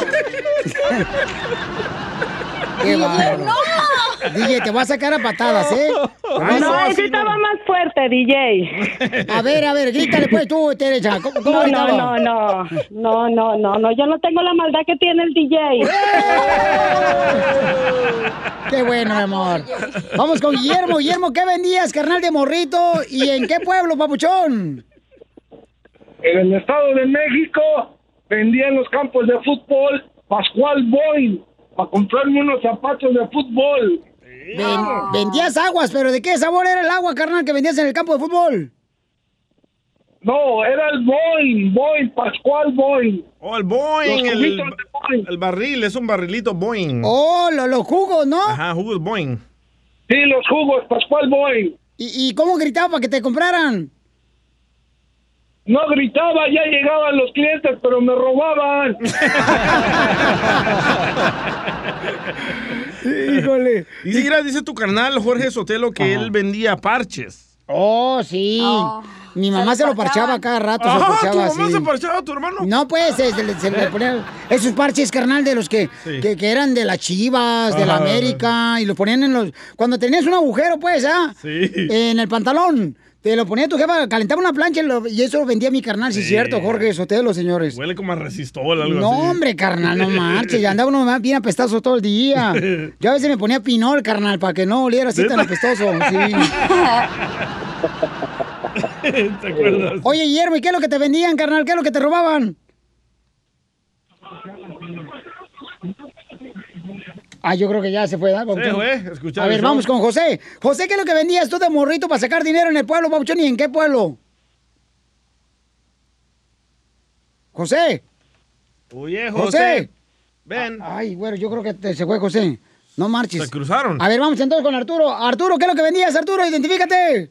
¡Qué bárbaro! DJ, te voy a sacar a patadas, ¿eh? no, él gritaba más fuerte, DJ. A ver, a ver, grítale pues tú, Teresa. ¿Cómo, cómo No, no, no, no, no, no, no, no, yo no tengo la maldad que tiene el DJ. Qué bueno, mi amor. Vamos con Guillermo. Guillermo, ¿qué vendías, carnal de morrito? ¿Y en qué pueblo, papuchón? En el Estado de México vendía en los campos de fútbol Pascual Boy para comprarme unos zapatos de fútbol. Ven- vendías aguas, pero ¿de qué sabor era el agua, carnal, que vendías en el campo de fútbol? No, era el Boeing, Boeing, Pascual Boeing. Oh, el Boeing, Los el, juguitos de el barril, es un barrilito Boeing. Oh, lo- los jugos, ¿no? Ajá, jugos Boeing. Sí, los jugos, Pascual Boeing. ¿Y, y cómo gritaba para que te compraran? No gritaba, ya llegaban los clientes, pero me robaban. Híjole. Y mira, dice tu carnal Jorge Sotelo que él vendía parches. Oh, sí. Mi mamá se lo parchaba cada rato. se Ajá, parchaba ¿tu mamá se parchaba a tu hermano? No, pues, se, se le, se le ponían esos parches, carnal, de los que, Sí. que, que eran de las chivas, de la. América, y los ponían en los... Cuando tenías un agujero, pues, ¿ah? Sí. En el pantalón. Te lo ponía tu jefa, calentaba una plancha y, lo- y eso lo vendía mi carnal, sí es cierto, Jorge Sotelo, señores. Huele como a resistol, algo No, así. hombre, carnal, no marches. Ya andaba uno más bien apestoso todo el día. Yo a veces me ponía pinol, carnal, para que no oliera así tan apestoso. Sí. ¿Te acuerdas? Oye, Guillermo, ¿y qué es lo que te vendían, carnal? ¿Qué es lo que te robaban? Ah, yo creo que ya se fue, ¿verdad, A ver, vamos con José. José, ¿qué es lo que vendías tú de morrito para sacar dinero en el pueblo, Papuchón? ¿Y en qué pueblo? José. Oye, José. José. Ven. Ay, bueno, yo creo que te- se fue José. No marches. Se cruzaron. A ver, vamos entonces con Arturo. Arturo, ¿qué es lo que vendías, Arturo? Identifícate.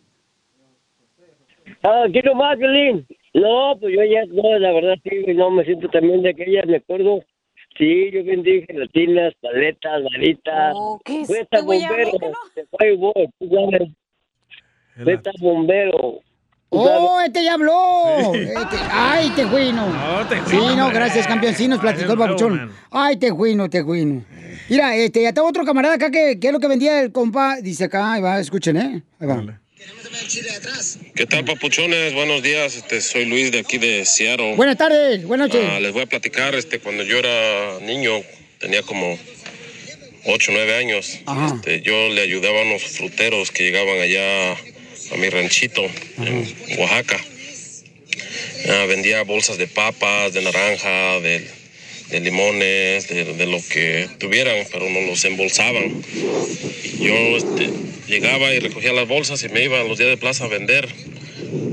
Ah, aquí nomás, Violín. No, pues yo ya, no, la verdad sí, no me siento también de aquella, me acuerdo. Sí, yo vendí gelatinas, paletas, varitas. Oh, ¿qué es? ¿Este bombero. Se fue tú sabes. Bombero. ¡Oh, este ya habló! Este- ¡Ay, tejuino! No, te Sí, no, gracias, campeón. Sí, nos platicó el babuchón. Ay, tejuino, tejuino. Mira, este, ya tengo otro camarada acá que, que es lo que vendía el compa. Dice acá, ahí va, escuchen, ¿eh? Ahí va. ¿Qué tal, papuchones? Buenos días. Este, soy Luis de aquí de Seattle. Buenas tardes, buenas noches. Ah, les voy a platicar, este, cuando yo era niño, tenía como 8 o 9 años. Este, yo le ayudaba a unos fruteros que llegaban allá a mi ranchito en Oaxaca. Ah, vendía bolsas de papas, de naranja, de, de limones, de, lo que tuvieran, pero no los embolsaban. Yo este, llegaba y recogía las bolsas y me iba a los días de plaza a vender.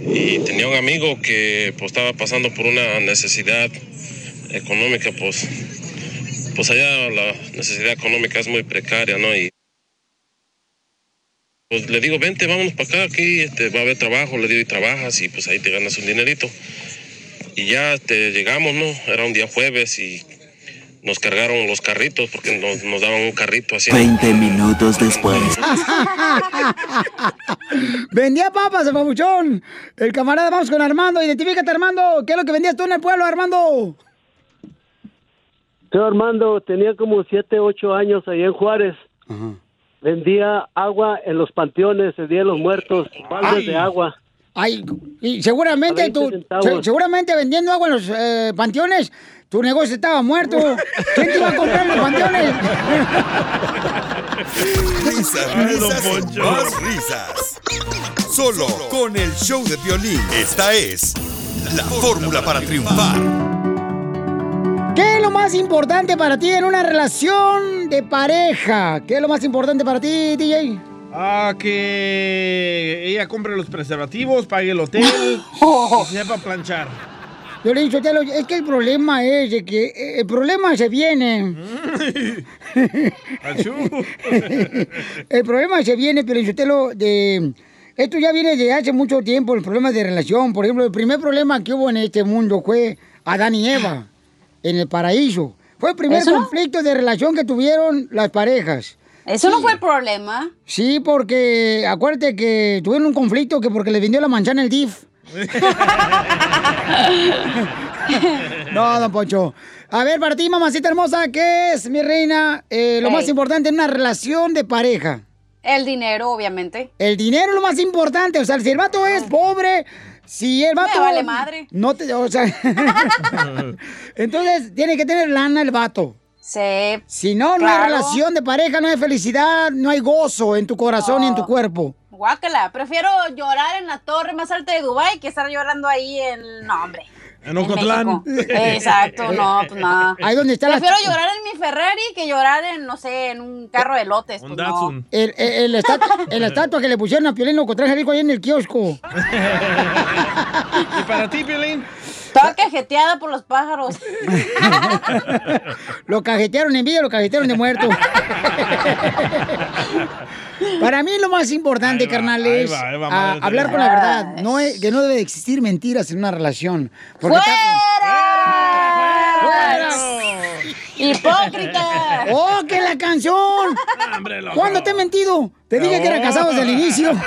y tenía un amigo que pues estaba pasando por una necesidad económica, pues, pues allá la necesidad económica es muy precaria, ¿no? Y pues le digo, vente, vámonos para acá, aquí este, va a haber trabajo, le digo, y trabajas y pues ahí te ganas un dinerito. Y ya este, llegamos, ¿no? Era un día jueves y nos cargaron los carritos porque nos, nos daban un carrito así. 20 minutos después. Vendía papas, el papuchón. El camarada, vamos con Armando. Identifícate, Armando. ¿Qué es lo que vendías tú en el pueblo, Armando? Yo, Armando, tenía como 7, 8 años ahí en Juárez. Vendía agua en los panteones, el Día de los Muertos, baldes de agua. Ay, y seguramente A 20 tú, se- seguramente vendiendo agua en los eh, panteones, tu negocio estaba muerto. ¿Quién te iba a comprar en los panteones? Risas, risas, más risas. Solo con el show de violín. Esta es la fórmula para triunfar. ¿Qué es lo más importante para ti en una relación de pareja? ¿Qué es lo más importante para ti, DJ? Ah, que ella compre los preservativos, pague el hotel y sepa planchar. Yo le dicho, es que el problema es de que eh, el problema se viene. el problema se viene, pero yo de esto ya viene de hace mucho tiempo, el problema de relación. Por ejemplo, el primer problema que hubo en este mundo fue Adán y Eva en el paraíso. Fue el primer conflicto de relación que tuvieron las parejas. Eso no fue el problema. Sí, porque acuérdate que tuvieron un conflicto que porque le vendió la manzana el DIF. No, don Poncho. A ver, para ti, mamacita hermosa, ¿qué es, mi reina, eh, lo más importante en una relación de pareja? El dinero, obviamente. El dinero es lo más importante. O sea, si el vato es pobre, si el vato... vale madre. No te... O sea... Entonces, tiene que tener lana el vato. Sí. Si no, no hay relación de pareja, no hay felicidad, no hay gozo en tu corazón y en tu cuerpo. Guácala, prefiero llorar en la torre más alta de Dubai que estar llorando ahí en... No, hombre. En Ocotlán. Exacto, no, pues nada. Ahí donde está la- Prefiero llorar en mi Ferrari que llorar en, no sé, en un carro de lotes. pues no. El, el, el estatua, el estatua que le pusieron a Piolín Locotrán Jalisco ahí en el kiosco. ¿Y para ti, Piolín? Toda cajeteada por los pájaros. Lo cajetearon en vida, lo cajetearon de muerto. Para mí lo más importante, carnal, ahí es va, ahí va, ah, madre hablar con la verdad. No es, que no debe de existir mentiras en una relación. Porque ¡Hipócrita! ¡Oh, que la canción! ¿Cuándo te he mentido? Te dije que era casado desde el inicio.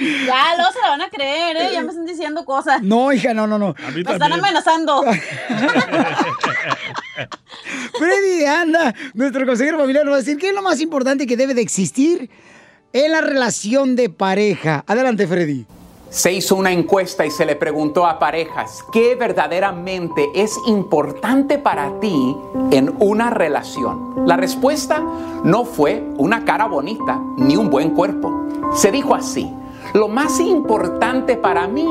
Ya, luego se la van a creer, ¿eh? Ya me están diciendo cosas. No, hija, no, no, no. Me están amenazando. Freddy de Anda, nuestro consejero familiar, nos va a decir qué es lo más importante que debe de existir en la relación de pareja. Adelante, Freddy. Se hizo una encuesta y se le preguntó a parejas qué verdaderamente es importante para ti en una relación. La respuesta no fue una cara bonita ni un buen cuerpo. Se dijo así, lo más importante para mí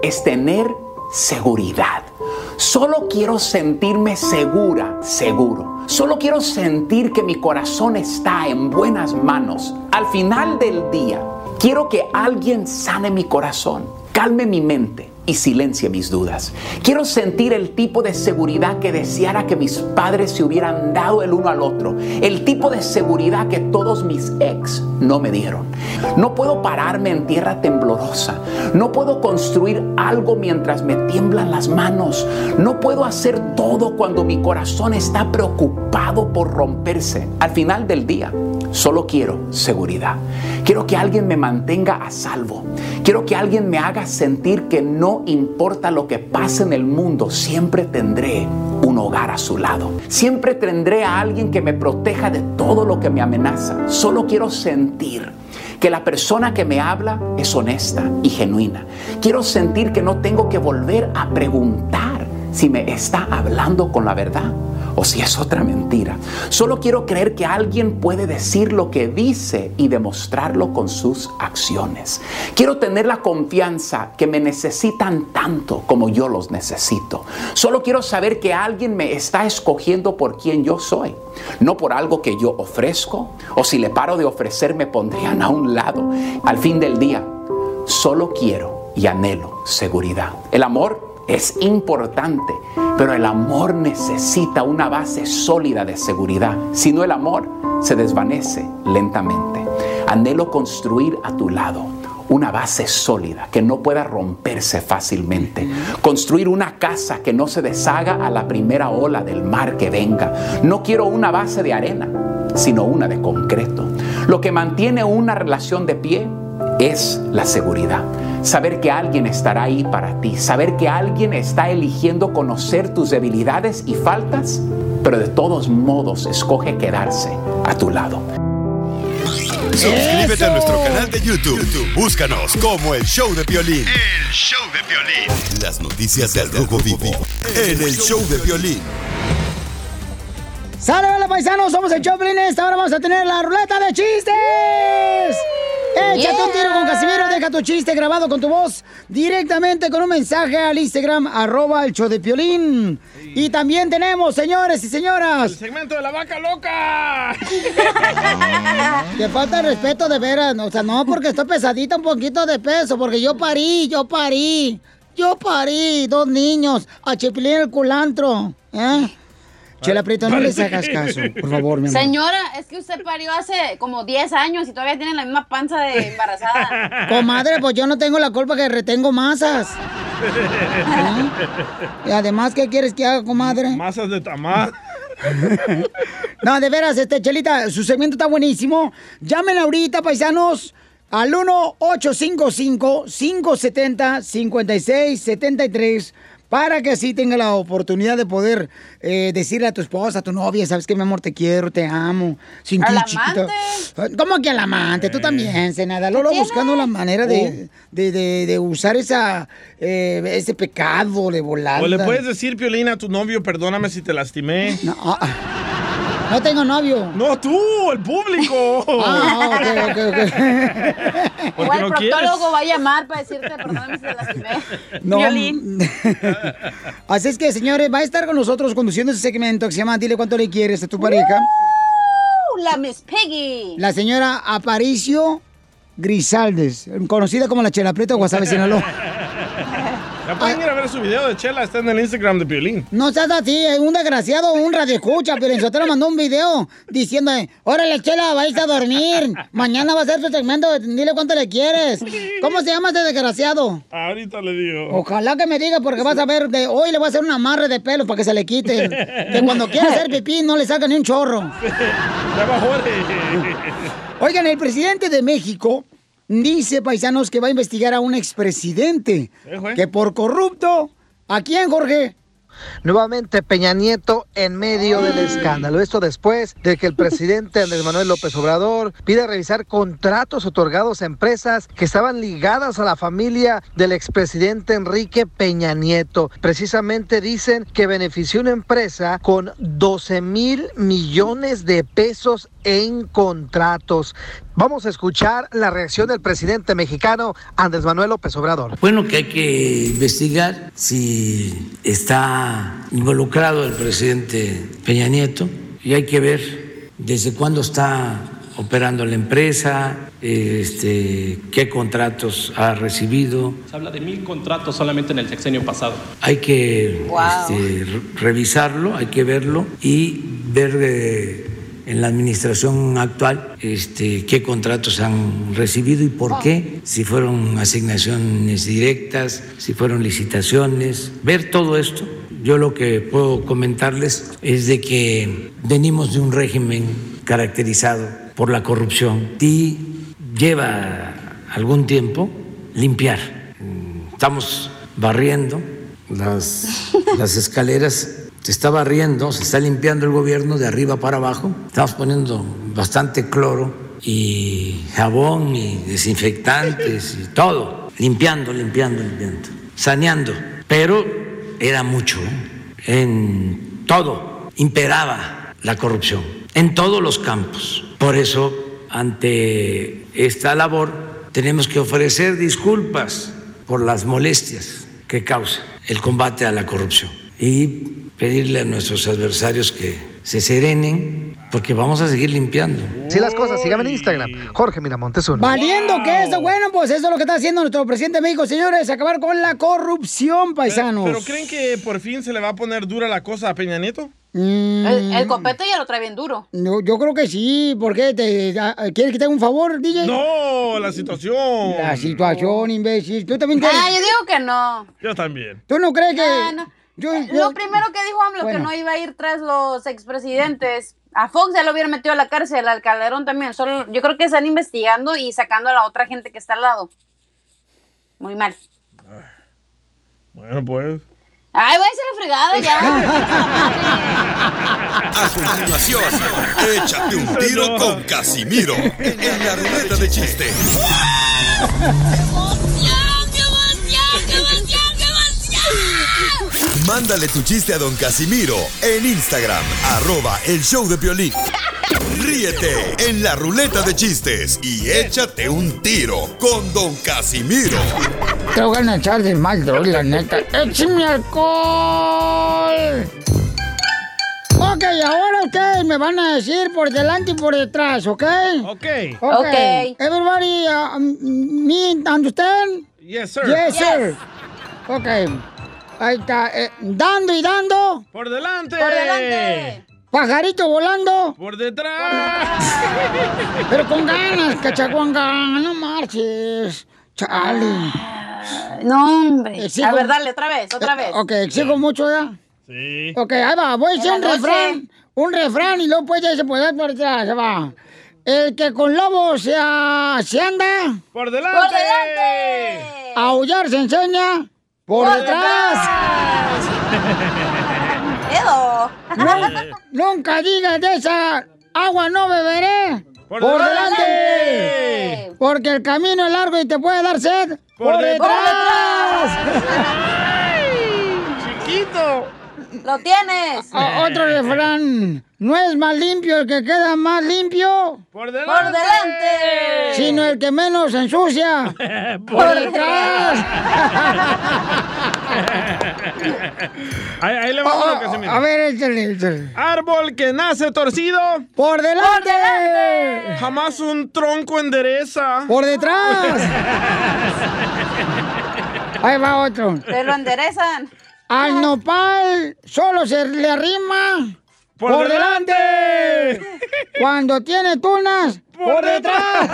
es tener seguridad. Solo quiero sentirme segura, seguro. Solo quiero sentir que mi corazón está en buenas manos. Al final del día, quiero que alguien sane mi corazón, calme mi mente y silencie mis dudas. Quiero sentir el tipo de seguridad que deseara que mis padres se hubieran dado el uno al otro. El tipo de seguridad que todos mis ex no me dieron. No puedo pararme en tierra temblorosa. No puedo construir algo mientras me tiemblan las manos. No puedo hacer todo cuando mi corazón está preocupado por romperse. Al final del día, solo quiero seguridad. Quiero que alguien me mantenga a salvo. Quiero que alguien me haga sentir que no importa lo que pase en el mundo, siempre tendré un hogar a su lado. Siempre tendré a alguien que me proteja de todo lo que me amenaza. Solo quiero sentir que la persona que me habla es honesta y genuina. Quiero sentir que no tengo que volver a preguntar si me está hablando con la verdad o si es otra mentira. Solo quiero creer que alguien puede decir lo que dice y demostrarlo con sus acciones. Quiero tener la confianza que me necesitan tanto como yo los necesito. Solo quiero saber que alguien me está escogiendo por quien yo soy, no por algo que yo ofrezco o si le paro de ofrecer me pondrían a un lado. Al fin del día, solo quiero y anhelo seguridad. El amor es importante, pero el amor necesita una base sólida de seguridad. Si no, el amor se desvanece lentamente. Anhelo construir a tu lado una base sólida que no pueda romperse fácilmente. Construir una casa que no se deshaga a la primera ola del mar que venga. No quiero una base de arena, sino una de concreto. Lo que mantiene una relación de pie es la seguridad. Saber que alguien estará ahí para ti, saber que alguien está eligiendo conocer tus debilidades y faltas, pero de todos modos escoge quedarse a tu lado. Suscríbete a nuestro canal de YouTube. Búscanos como el Show de Violín. El show de violín. Las noticias del Rojo Vivo en el Show de Violín. ¡Sale, hola, paisanos! Somos el Choplin. Esta hora vamos a tener la ruleta de chistes. Échate un tiro con Casimiro, deja tu chiste grabado con tu voz directamente con un mensaje al Instagram, arroba el show de Piolín. Y también tenemos, señores y señoras. El segmento de la vaca loca. Te falta el respeto de veras, o sea, no porque estoy pesadita un poquito de peso, porque yo parí, yo parí. Yo parí dos niños, a Chipilín el culantro. ¿eh? Chela Prieto, no les hagas caso, por favor, mi amor. Señora, es que usted parió hace como 10 años y todavía tiene la misma panza de embarazada. Comadre, pues yo no tengo la culpa que retengo masas. Y además, ¿qué quieres que haga, comadre? Masas de tamal. No, de veras, este, Chelita, su segmento está buenísimo. Llamen ahorita, paisanos, al 1-855-570-5673 para que así tenga la oportunidad de poder eh, decirle a tu esposa, a tu novia, sabes que mi amor, te quiero, te amo. Sin ti, ¿Al chiquito. ¿Cómo que al amante? Tú también, Senada. Lolo buscando la manera de, de, de- de usar esa, eh, ese pecado de volar. O le puedes decir, Piolina, a tu novio, perdóname si te lastimé. No, no tengo novio. No, tú, el público. Ah, ok, ok, ok. O Porque el no quieres. proctólogo va a llamar para decirte, perdóname si te lastimé. No. Violín. Así es que, señores, va a estar con nosotros conduciendo ese segmento que se llama Dile cuánto le quieres a tu pareja. Uh, la Miss Piggy. La señora Aparicio Grisaldes, conocida como la Chela Preta Guasave, Sinaloa. Ya pueden ir a ver su video de Chela, está en el Instagram de Piolín. No seas así, eh, un desgraciado, un radio escucha, pero en Sotelo mandó un video diciendo, órale, Chela, vais a dormir. Mañana va a ser tu segmento, dile cuánto le quieres. ¿Cómo se llama este desgraciado? Ahorita le digo. Ojalá que me diga, porque vas a ver, de hoy le voy a hacer un amarre de pelo para que se le quite. Que cuando quiera hacer pipí no le salga ni un chorro. Oigan, el presidente de México dice, paisanos, que va a investigar a un expresidente. Que por corrupto. ¿A quién, Jorge? Nuevamente Peña Nieto en medio del escándalo. Esto después de que el presidente Andrés Manuel López Obrador pide revisar contratos otorgados a empresas que estaban ligadas a la familia del expresidente Enrique Peña Nieto. Precisamente dicen que benefició una empresa con 12 mil millones de pesos en contratos. Vamos a escuchar la reacción del presidente mexicano Andrés Manuel López Obrador. Bueno, que hay que investigar si está involucrado el presidente Peña Nieto y hay que ver desde cuándo está operando la empresa, este, qué contratos ha recibido. Se habla de mil contratos solamente en el sexenio pasado. Hay que este, re- revisarlo, hay que verlo y ver eh, en la administración actual este, qué contratos han recibido y por qué, si fueron asignaciones directas, si fueron licitaciones, ver todo esto. Yo lo que puedo comentarles es de que venimos de un régimen caracterizado por la corrupción y lleva algún tiempo limpiar. Estamos barriendo las, las escaleras, se está barriendo, se está limpiando el gobierno de arriba para abajo, estamos poniendo bastante cloro y jabón y desinfectantes y todo, limpiando, limpiando, limpiando, saneando, pero era mucho en todo imperaba la corrupción en todos los campos. Por eso, ante esta labor, tenemos que ofrecer disculpas por las molestias que causa el combate a la corrupción y pedirle a nuestros adversarios que se serenen porque vamos a seguir limpiando. Si las cosas, síganme en Instagram, Jorge Miramontes uno. Valiendo que eso, bueno, pues eso es lo que está haciendo nuestro presidente de México, señores, acabar con la corrupción, paisanos. ¿Pero creen que por fin se le va a poner dura la cosa a Peña Nieto? El, el copete ya lo trae bien duro. No, yo creo que sí, porque te, a- ¿quieres que te haga un favor, DJ? No, la situación. La situación, imbécil. ¿Tú también Ah, crees? yo digo que no. Yo también. ¿Tú no crees que...? Ah, no. Yo- Eh, yo- Lo primero que dijo AMLO, Bueno. que no iba a ir tras los expresidentes. A Fox ya lo hubiera metido a la cárcel, al Calderón también. Solo, yo creo que están investigando y sacando a la otra gente que está al lado. Muy mal. Bueno, pues. Ay, váyase a la fregada ya. A continuación, échate un tiro con Casimiro en la ruleta de chiste. Mándale tu chiste a don Casimiro en Instagram, arroba el show de Piolín. Ríete en la ruleta de chistes y échate un tiro con don Casimiro. Te voy a echar de mal, droga, la neta. ¡Échame alcohol! Ok, ahora ustedes me van a decir por delante y por detrás, ¿ok? Ok. Ok. Everybody, uh, me understand? Yes, sir. Yes, sir. Ok. Ahí está. eh, dando y dando. Por delante. Por delante. Pajarito volando. Por detrás. Pero con ganas, cachaguanga. No marches. Chale. No, hombre. Exijo- A ver, dale, otra vez, otra vez. Ok, exijo mucho ya. Sí. Ok, ahí va. Voy a decir un refrán. Un refrán y luego pues ya se puede dar por detrás. Ahí va. El que con lobo se, a- se anda, Por delante. ¡Por delante! a aullar se enseña. Por, Por detrás. Edo. Nu- nunca digas de esa agua no beberé. Por delante. delante. Porque el camino es largo y te puede dar sed. Por detrás. Chiquito. Lo tienes. Ah, otro refrán. No es más limpio el que queda más limpio, Por delante. Por delante. sino el que menos se ensucia. Por detrás. ahí, ahí le va Oh, uno, oh, Casimiro. a ver, échale, échale. Árbol que nace torcido. Por delante. Jamás un tronco endereza. Por detrás. Ahí va otro. Te lo enderezan. Al nopal solo se le arrima. Por delante. Cuando tiene tunas. Por detrás.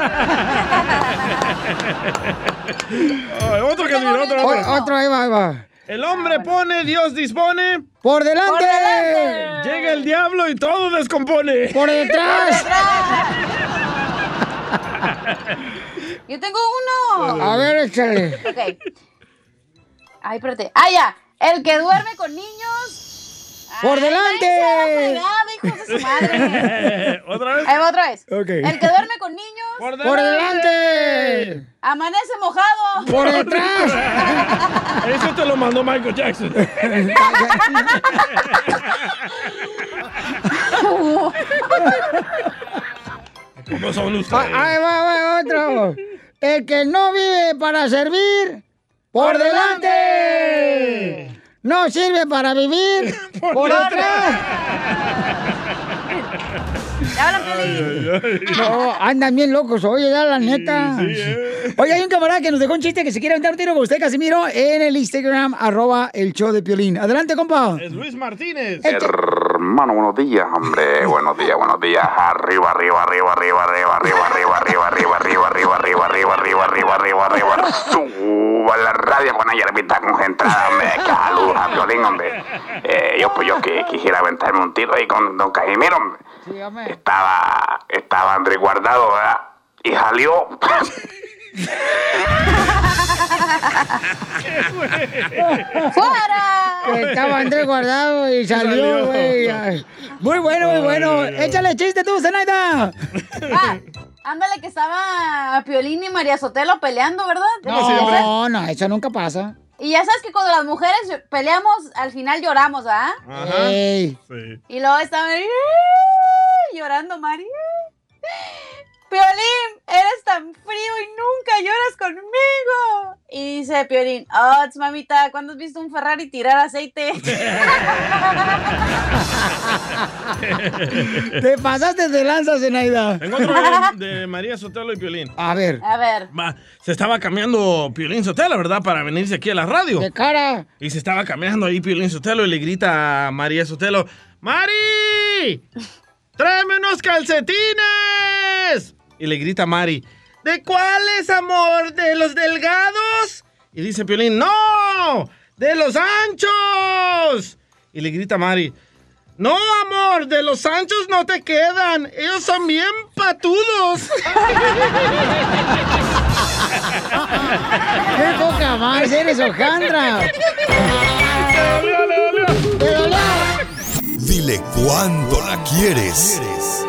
Ay, otro Casimiro, otro, otro. O- otro, ahí va, ahí va. El hombre pone, Dios dispone. Por delante. Por delante. Llega el diablo y todo descompone. Por detrás. Yo tengo uno. A ver, échale. Ok. Ay, espérate. Ah, ya. El que duerme con niños. Por Ay, delante. váyanse a la fregada, hijos de su madre. ¿Otra vez? Ahí va otra vez. Ok. El que duerme con niños. Por Por delante. Amanece mojado. Por detrás. Eso te lo mandó Michael Jackson. ¿Cómo son ustedes? Ah, Ahí va, ahí va otro. El que no vive para servir. Por Por delante. No sirve para vivir. Por Por detrás. ¿Te hablan, Piolín? No, andan bien locos, oye, ya la neta. eh. Oye, hay un camarada que nos dejó un chiste que se quiere aventar un tiro con usted, Casimiro, en el Instagram, arroba el show de Piolín. Adelante, compa. Es Luis Martínez. Hermano, buenos días, hombre. Buenos días, buenos días. Arriba, arriba, arriba, arriba, arriba, arriba, arriba, arriba, arriba, arriba, arriba, arriba, arriba, arriba, arriba, arriba, arriba. Suba la radio con hierbita concentrada, hombre. Que saludos a Violín, hombre. Eh, yo, pues yo que quisiera aventarme un tiro ahí con don Casimiro, hombre. Estaba, estaba Andrés guardado, ¿verdad? Y salió. ¡Fuera! Estaba Andrés guardado y salió, güey. Muy bueno, muy bueno. Échale chiste tú, Zenaida. Ah, ándale que estaba Piolín y María Sotelo peleando, ¿verdad? No, no, eso nunca pasa. Y ya sabes que cuando las mujeres peleamos, al final lloramos, ¿ah? Ajá. Sí. Y luego estaban ahí, llorando, Mari. Piolín, eres tan frío y nunca lloras conmigo. Y dice Piolín, oh, mamita, ¿cuándo has visto un Ferrari tirar aceite? Te pasaste de lanza, Zenaida. Tengo otro de, de María Sotelo y Piolín. A ver. A ver. Va, se estaba cambiando Piolín Sotelo, ¿verdad? Para venirse aquí a la radio. De cara. Y se estaba cambiando ahí Piolín Sotelo y le grita a María Sotelo, ¡Mari! ¡Tráeme unos calcetines! Y le grita a Mari, ¿de cuáles, amor? ¿De los delgados? Y dice Piolín, ¡no! ¡De los anchos! Y le grita a Mari, no, amor, de los anchos no te quedan. Ellos son bien patudos. ¡Qué poca más! ¡Eres dolió! Dile cuándo la quieres.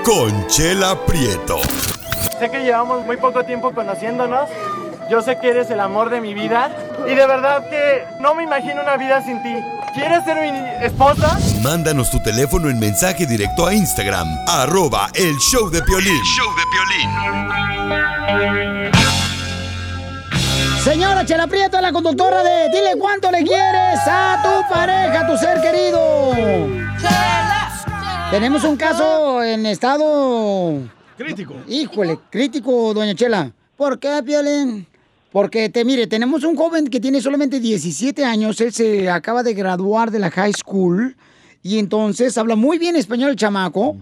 Conchela Prieto. Sé que llevamos muy poco tiempo conociéndonos. Yo sé que eres el amor de mi vida. Y de verdad que no me imagino una vida sin ti. ¿Quieres ser mi esposa? Mándanos tu teléfono en mensaje directo a Instagram, arroba el show de Piolín. Show de Piolín. Señora Chela Prieto, la conductora de Dile cuánto le quieres a tu pareja, a tu ser querido. Tenemos un caso en estado... Crítico. Híjole, crítico, doña Chela. ¿Por qué, Piolín? Porque, te mire, tenemos un joven que tiene solamente 17 años. Él se acaba de graduar de la high school. Y entonces habla muy bien español el chamaco.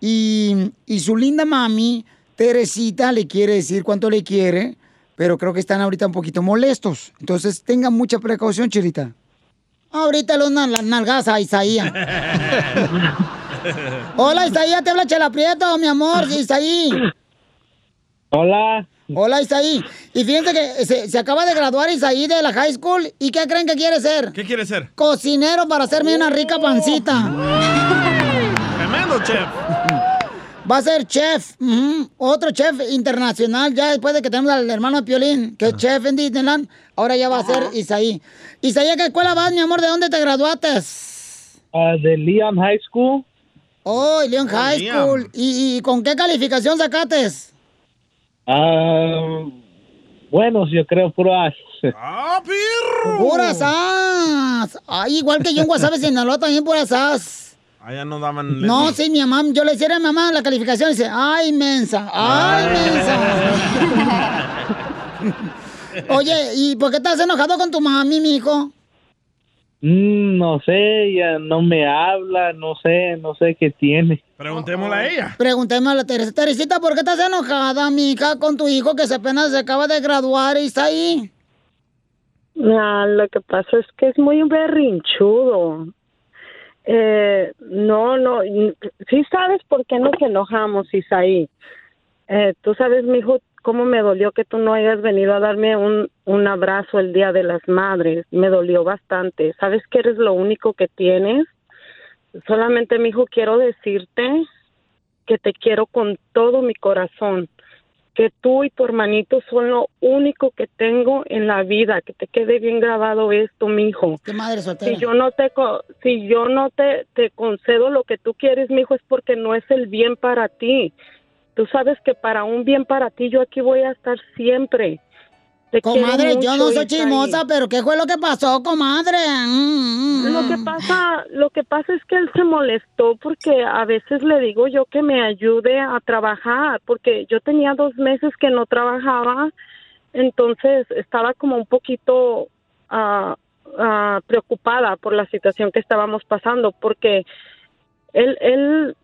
y, y su linda mami, Teresita, le quiere decir cuánto le quiere. Pero creo que están ahorita un poquito molestos. Entonces, tengan mucha precaución, Chilita. Ahorita los las nalgas a Isaías. Hola, Isaías, te habla Chela Prieto, mi amor, Isaí. Hola. Hola, Isaí. Y fíjense que se, se acaba de graduar Isaí de la high school. ¿Y qué creen que quiere ser? ¿Qué quiere ser? Cocinero para hacerme una rica pancita. Tremendo chef. Va a ser chef, otro chef internacional, ya después de que tenemos al hermano de Piolín, que es chef en Disneyland, ahora ya va a ser Isaí. Isaí, ¿a qué escuela vas, mi amor? ¿De dónde te graduaste? Ah, de Leon High School. Oh, Leon High Liam. School. ¿Y, y con qué calificación sacaste? Ah, buenos, yo creo, puras. ¡Ah, perro! Puras as. Ay, igual que yo en Guasave, Sinaloa, también puras as. Allá no daban... No, sí, mi mamá, yo le decía a mi mamá la calificación y dice, ay, mensa, ay, mensa. Oye, ¿y por qué estás enojado con tu mami, mi hijo? Mm, no sé, ya no me habla, no sé, no sé qué tiene. Preguntémosle a ella. Preguntémosle a la Teresa. Teresita, ¿por qué estás enojada, mija, con tu hijo que se apenas se acaba de graduar y está ahí? Ah, lo que pasa es que es muy berrinchudo. Eh, no, no, sí sabes por qué nos enojamos, Isaí. Eh, tú sabes, mijo, cómo me dolió que tú no hayas venido a darme un, un abrazo el Día de las Madres. Me dolió bastante. ¿Sabes que eres lo único que tienes? Solamente, mijo, quiero decirte que te quiero con todo mi corazón que tú y tu hermanito son lo único que tengo en la vida, que te quede bien grabado esto, mijo. Qué madre soltera. Si yo no te si yo no te, te concedo lo que tú quieres, mijo, es porque no es el bien para ti. Tú sabes que para un bien para ti yo aquí voy a estar siempre. Te Comadre, yo no soy chismosa, pero ¿qué fue lo que pasó, comadre? Mm, mm, Lo mm. que pasa, lo que pasa es que él se molestó porque a veces le digo yo que me ayude a trabajar, porque yo tenía dos meses que no trabajaba, entonces estaba como un poquito ah, preocupada por la situación que estábamos pasando, porque él, él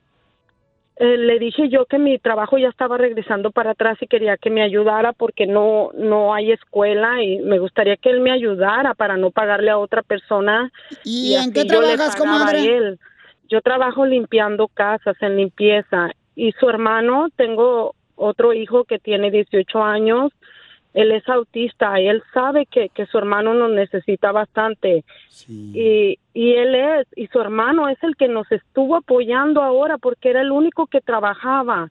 eh, le dije yo que mi trabajo ya estaba regresando para atrás y quería que me ayudara porque no no hay escuela y me gustaría que él me ayudara para no pagarle a otra persona. ¿Y en así qué yo le trabajas, pagaba a comadre? él. Yo trabajo limpiando casas, en limpieza. Y su hermano, tengo otro hijo que tiene 18 años. Él es autista y él sabe que, que su hermano nos necesita bastante. Y, y él es, y su hermano es el que nos estuvo apoyando ahora porque era el único que trabajaba.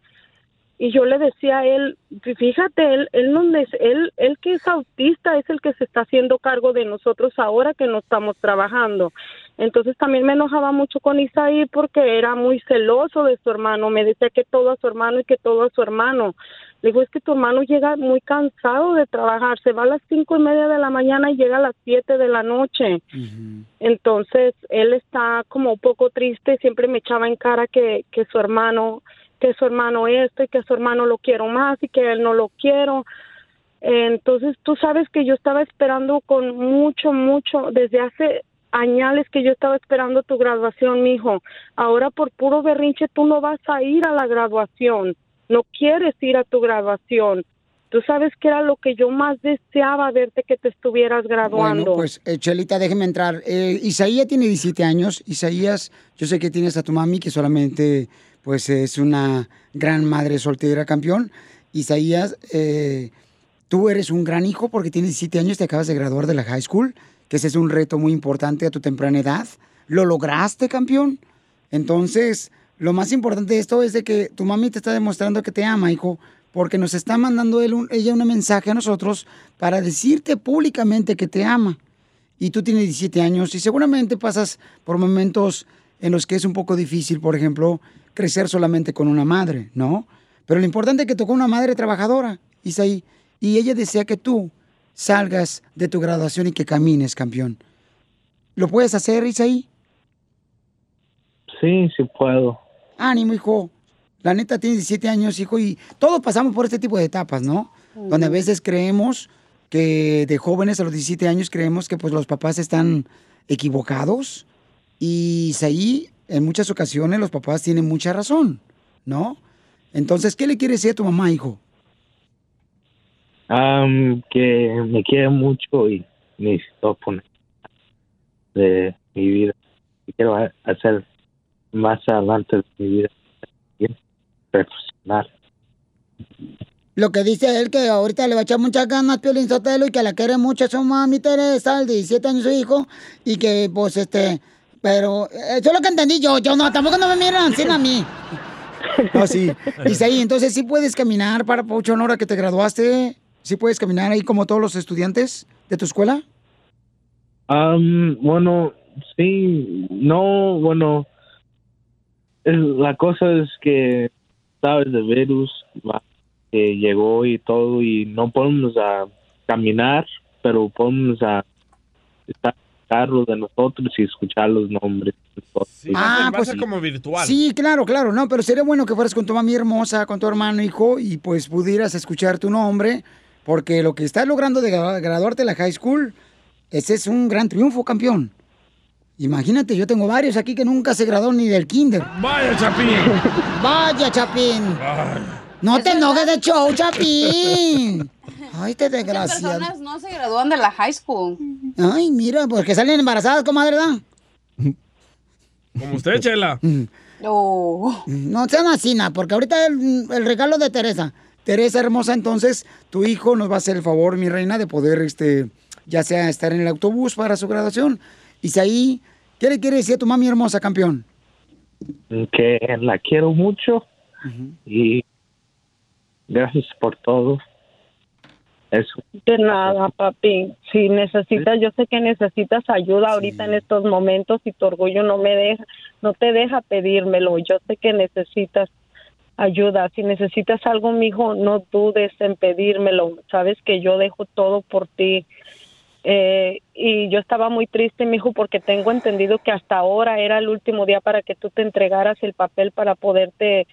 Y yo le decía a él, fíjate, él, él, no él, él que es autista es el que se está haciendo cargo de nosotros ahora que no estamos trabajando. Entonces también me enojaba mucho con Isaí porque era muy celoso de su hermano, me decía que todo a su hermano y que todo a su hermano. Le digo, es que tu hermano llega muy cansado de trabajar, se va a las cinco y media de la mañana y llega a las siete de la noche. Entonces él está como un poco triste, siempre me echaba en cara que, que su hermano, que su hermano esto y que su hermano lo quiero más y que él no lo quiero. Entonces tú sabes que yo estaba esperando con mucho, mucho, desde hace añales que yo estaba esperando tu graduación, mijo. Ahora por puro berrinche tú no vas a ir a la graduación, no quieres ir a tu graduación. Tú sabes que era lo que yo más deseaba verte que te estuvieras graduando. Bueno, pues, eh, Chelita, déjeme entrar. Eh, Isaías tiene 17 años. Isaías, yo sé que tienes a tu mami, que solamente, pues, es una gran madre soltera, campeón. Isaías, eh, tú eres un gran hijo porque tienes 17 años, te acabas de graduar de la high school, que ese es un reto muy importante a tu temprana edad. ¿Lo lograste, campeón? Entonces, lo más importante de esto es de que tu mami te está demostrando que te ama, hijo, porque nos está mandando él ella un mensaje a nosotros para decirte públicamente que te ama. Y tú tienes 17 años y seguramente pasas por momentos en los que es un poco difícil, por ejemplo, crecer solamente con una madre, ¿no? Pero lo importante es que tocó una madre trabajadora, Isaí, y ella desea que tú salgas de tu graduación y que camines, campeón. ¿Lo puedes hacer, Isaí? Sí, sí puedo. Ánimo, hijo. La neta tiene 17 años, hijo, y todos pasamos por este tipo de etapas, ¿no? Donde a veces creemos que de jóvenes a los 17 años creemos que pues los papás están equivocados y ahí en muchas ocasiones los papás tienen mucha razón, ¿no? Entonces, ¿qué le quieres decir a tu mamá, hijo? Am, que me quiere mucho y necesito poner de mi vida. Quiero ha- hacer más adelante de mi vida profesional. Lo que dice él que ahorita le va a echar muchas ganas Piolín Sotelo y que la quiere mucho a su mami Teresa, el de 17 años su hijo, y que pues este, pero eh, eso es lo que entendí yo, yo no, tampoco no me miran así a mí. No, sí. Isaí, entonces sí puedes caminar para Pauchón ahora que te graduaste, sí puedes caminar ahí como todos los estudiantes de tu escuela. Bueno, sí, no, bueno, es- la cosa es que sabes de virus que llegó y todo y no podemos a caminar, pero podemos a estar en el carro de nosotros y escuchar los nombres. Ah, va a pues ser como virtual. Sí, claro, claro, no, pero sería bueno que fueras con tu mami hermosa, con tu hermano, hijo, y pues pudieras escuchar tu nombre, porque lo que estás logrando de gra- graduarte de la high school, ese es un gran triunfo, campeón. Imagínate, yo tengo varios aquí que nunca se graduaron ni del kinder. Vaya, Chapín. Vaya, Chapín. No te enojes de show, Chapín. Ay, te Muchas desgraciado. personas no se gradúan de la high school. Ay, mira, porque salen embarazadas, comadre, ¿verdad? Como usted, Chela. No sean así, na, porque ahorita el, el regalo de Teresa. Teresa hermosa, entonces tu hijo nos va a hacer el favor, mi reina, de poder, este, ya sea estar en el autobús para su graduación. Y si ahí, ¿qué le quiere decir a tu mami hermosa, campeón? Que la quiero mucho y gracias por todo. Eso. De nada, papi. Si necesitas, yo sé que necesitas ayuda ahorita en estos momentos y tu orgullo no me deja, no te deja pedírmelo. Yo sé que necesitas ayuda. Si necesitas algo, mijo, no dudes en pedírmelo. Sabes que yo dejo todo por ti. Eh, y yo estaba muy triste, mijo, porque tengo entendido que hasta ahora era el último día para que tú te entregaras el papel para poderte,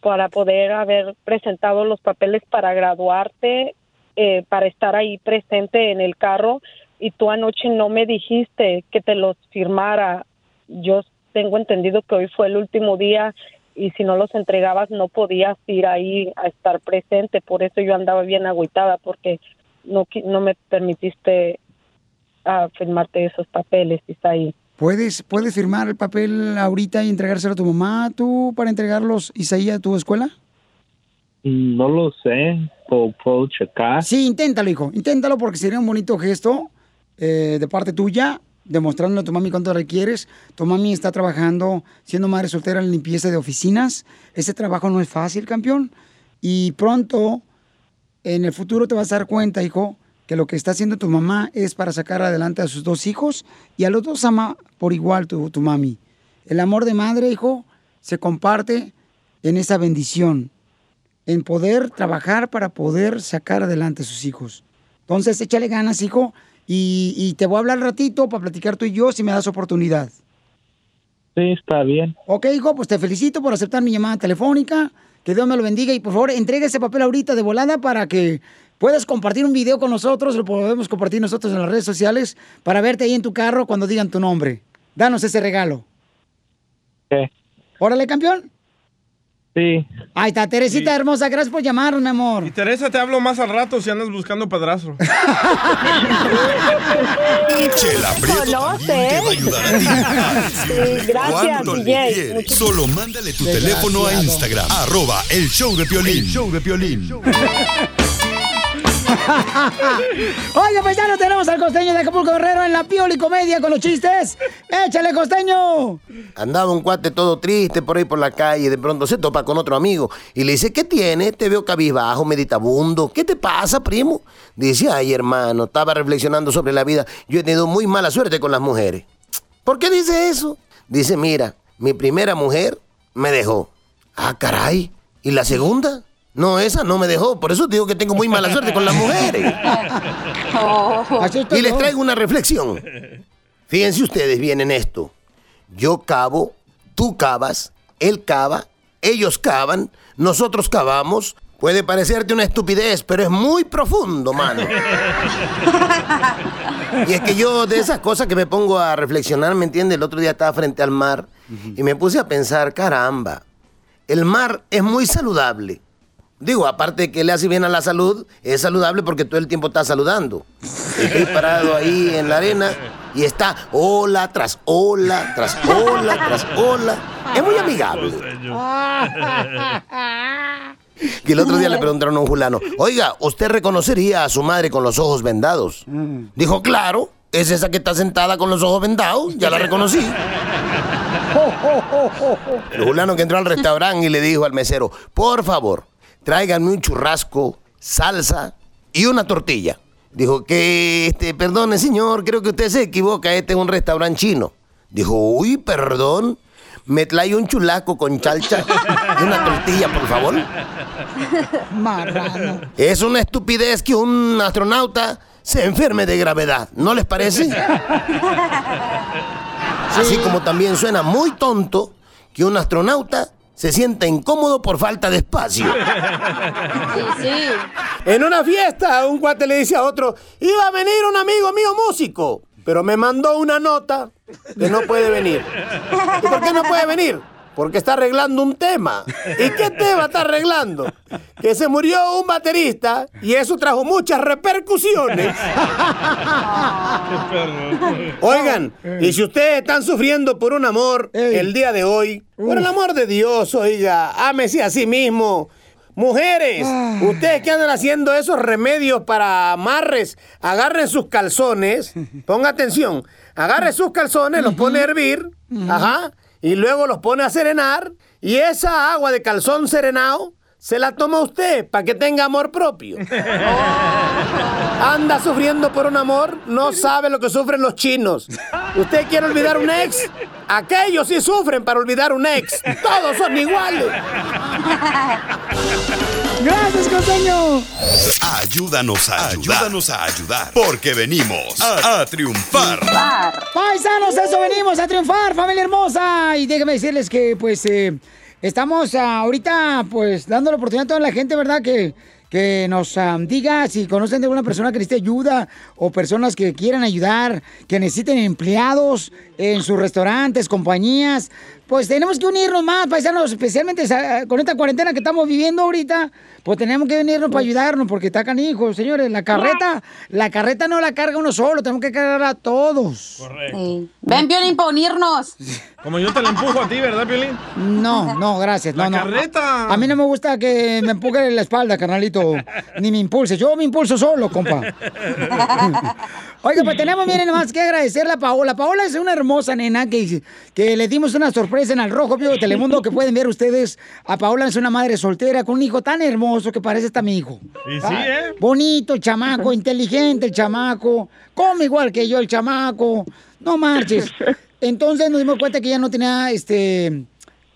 para poder haber presentado los papeles para graduarte, eh, para estar ahí presente en el carro. Y tú anoche no me dijiste que te los firmara. Yo tengo entendido que hoy fue el último día y si no los entregabas no podías ir ahí a estar presente. Por eso yo andaba bien agüitada porque no, no me permitiste ah, firmarte esos papeles, Isaí. ¿Puedes, ¿Puedes firmar el papel ahorita y entregárselo a tu mamá, tú, para entregarlos, Isaí, a tu escuela? No lo sé, Sí, inténtalo, hijo. Inténtalo porque sería un bonito gesto eh, de parte tuya, demostrándole a tu mami cuánto requieres. Tu mami está trabajando, siendo madre soltera en limpieza de oficinas. Ese trabajo no es fácil, campeón. Y pronto, en el futuro te vas a dar cuenta, hijo, que lo que está haciendo tu mamá es para sacar adelante a sus dos hijos y a los dos ama por igual tu, tu mami. El amor de madre, hijo, se comparte en esa bendición, en poder trabajar para poder sacar adelante a sus hijos. Entonces, échale ganas, hijo, y, y te voy a hablar ratito para platicar tú y yo si me das oportunidad. Sí, está bien. Ok, hijo, pues te felicito por aceptar mi llamada telefónica. Que Dios me lo bendiga y por favor entregue ese papel ahorita de volada para que puedas compartir un video con nosotros, lo podemos compartir nosotros en las redes sociales para verte ahí en tu carro cuando digan tu nombre. Danos ese regalo. ¿Qué? Órale, campeón. Sí. Ahí está, Teresita hermosa, gracias por llamarnos, mi amor. Y Teresa, te hablo más al rato si andas buscando padrastro. Chela Prieto te va a ayudar a ti a Sí, gracias, DJ. Solo mándale tu teléfono a Instagram, arroba el show de Piolín. El show de Piolín. Oye, paisano, tenemos al costeño de Acapulco Guerrero en la Pioli Comedia con los chistes. ¡Échale, costeño! Andaba un cuate todo triste por ahí por la calle, de pronto se topa con otro amigo y le dice, ¿qué tiene? Te veo cabizbajo, meditabundo. ¿Qué te pasa, primo? Dice, ay, hermano, estaba reflexionando sobre la vida. Yo he tenido muy mala suerte con las mujeres. ¿Por qué dice eso? Dice, mira, mi primera mujer me dejó. Ah, caray. ¿Y la segunda? No, esa no me dejó. Por eso digo que tengo muy mala suerte con las mujeres. Y les traigo una reflexión. Fíjense ustedes bien en esto. Yo cavo, tú cavas, él cava, ellos cavan, nosotros cavamos. Puede parecerte una estupidez, pero es muy profundo, mano. Y es que yo de esas cosas que me pongo a reflexionar, ¿me entiendes? El otro día estaba frente al mar y me puse a pensar, caramba, el mar es muy saludable. Digo, aparte de que le hace bien a la salud, es saludable porque todo el tiempo está saludando. Estoy parado ahí en la arena y está ola tras ola, tras ola, tras ola. Es muy amigable. Que el otro día le preguntaron a un fulano, oiga, ¿usted reconocería a su madre con los ojos vendados? Dijo, claro, es esa que está sentada con los ojos vendados, ya la reconocí. El fulano que entró al restaurante y le dijo al mesero, por favor, tráiganme un churrasco, salsa y una tortilla. Dijo que, este, perdone señor, creo que usted se equivoca, este es un restaurante chino. Dijo, uy, perdón, me trae un chulaco con chalcha y una tortilla, por favor. Marrano. Es una estupidez que un astronauta se enferme de gravedad, ¿no les parece? Así como también suena muy tonto que un astronauta se sienta incómodo por falta de espacio. En una fiesta, un cuate le dice a otro, iba a venir un amigo mío músico, pero me mandó una nota que no puede venir. ¿Y por qué no puede venir? Porque está arreglando un tema. ¿Y qué tema está arreglando? Que se murió un baterista y eso trajo muchas repercusiones. Oigan, y si ustedes están sufriendo por un amor el día de hoy, por el amor de Dios, oiga, ámese a sí mismo. Mujeres, ustedes que andan haciendo esos remedios para amarres, agarren sus calzones, ponga atención, agarre sus calzones, los pone a hervir, ajá, y luego los pone a serenar, y esa agua de calzón serenado se la toma usted para que tenga amor propio. Anda sufriendo por un amor, no sabe lo que sufren los chinos. ¿Usted quiere olvidar un ex? Aquellos sí sufren para olvidar un ex. Todos son iguales. Gracias, costeño. Ayúdanos a ayudar. Ayúdanos a ayudar. Porque venimos a, a triunfar. Paisanos, eso venimos a triunfar, familia hermosa. Y déjenme decirles que, pues, eh, estamos ah, ahorita, pues, dando la oportunidad a toda la gente, ¿verdad? Que, que nos ah, diga si conocen de alguna persona que necesite ayuda o personas que quieran ayudar, que necesiten empleados en sus restaurantes, compañías. Pues tenemos que unirnos más, paisanos, especialmente con esta cuarentena que estamos viviendo ahorita. Pues tenemos que unirnos para ayudarnos, porque está canijo, señores. La carreta, la carreta no la carga uno solo, tenemos que cargarla a todos. Correcto. Ven, Piolín, para unirnos. Como yo te la empujo a ti, ¿verdad, Piolín? No, no, gracias. La no, no. carreta. A mí no me gusta que me empuje la espalda, carnalito. Ni me impulses. Yo me impulso solo, compa. Oiga, pues tenemos, miren, nomás que agradecerle a Paola. Paola es una hermosa nena que, que le dimos una sorpresa en el Rojo Vivo de Telemundo que pueden ver ustedes. A Paola es una madre soltera con un hijo tan hermoso que parece hasta mi hijo. Y sí, ¿eh? Bonito, el chamaco, inteligente el chamaco, come igual que yo el chamaco. No marches. Entonces nos dimos cuenta que ya no tenía este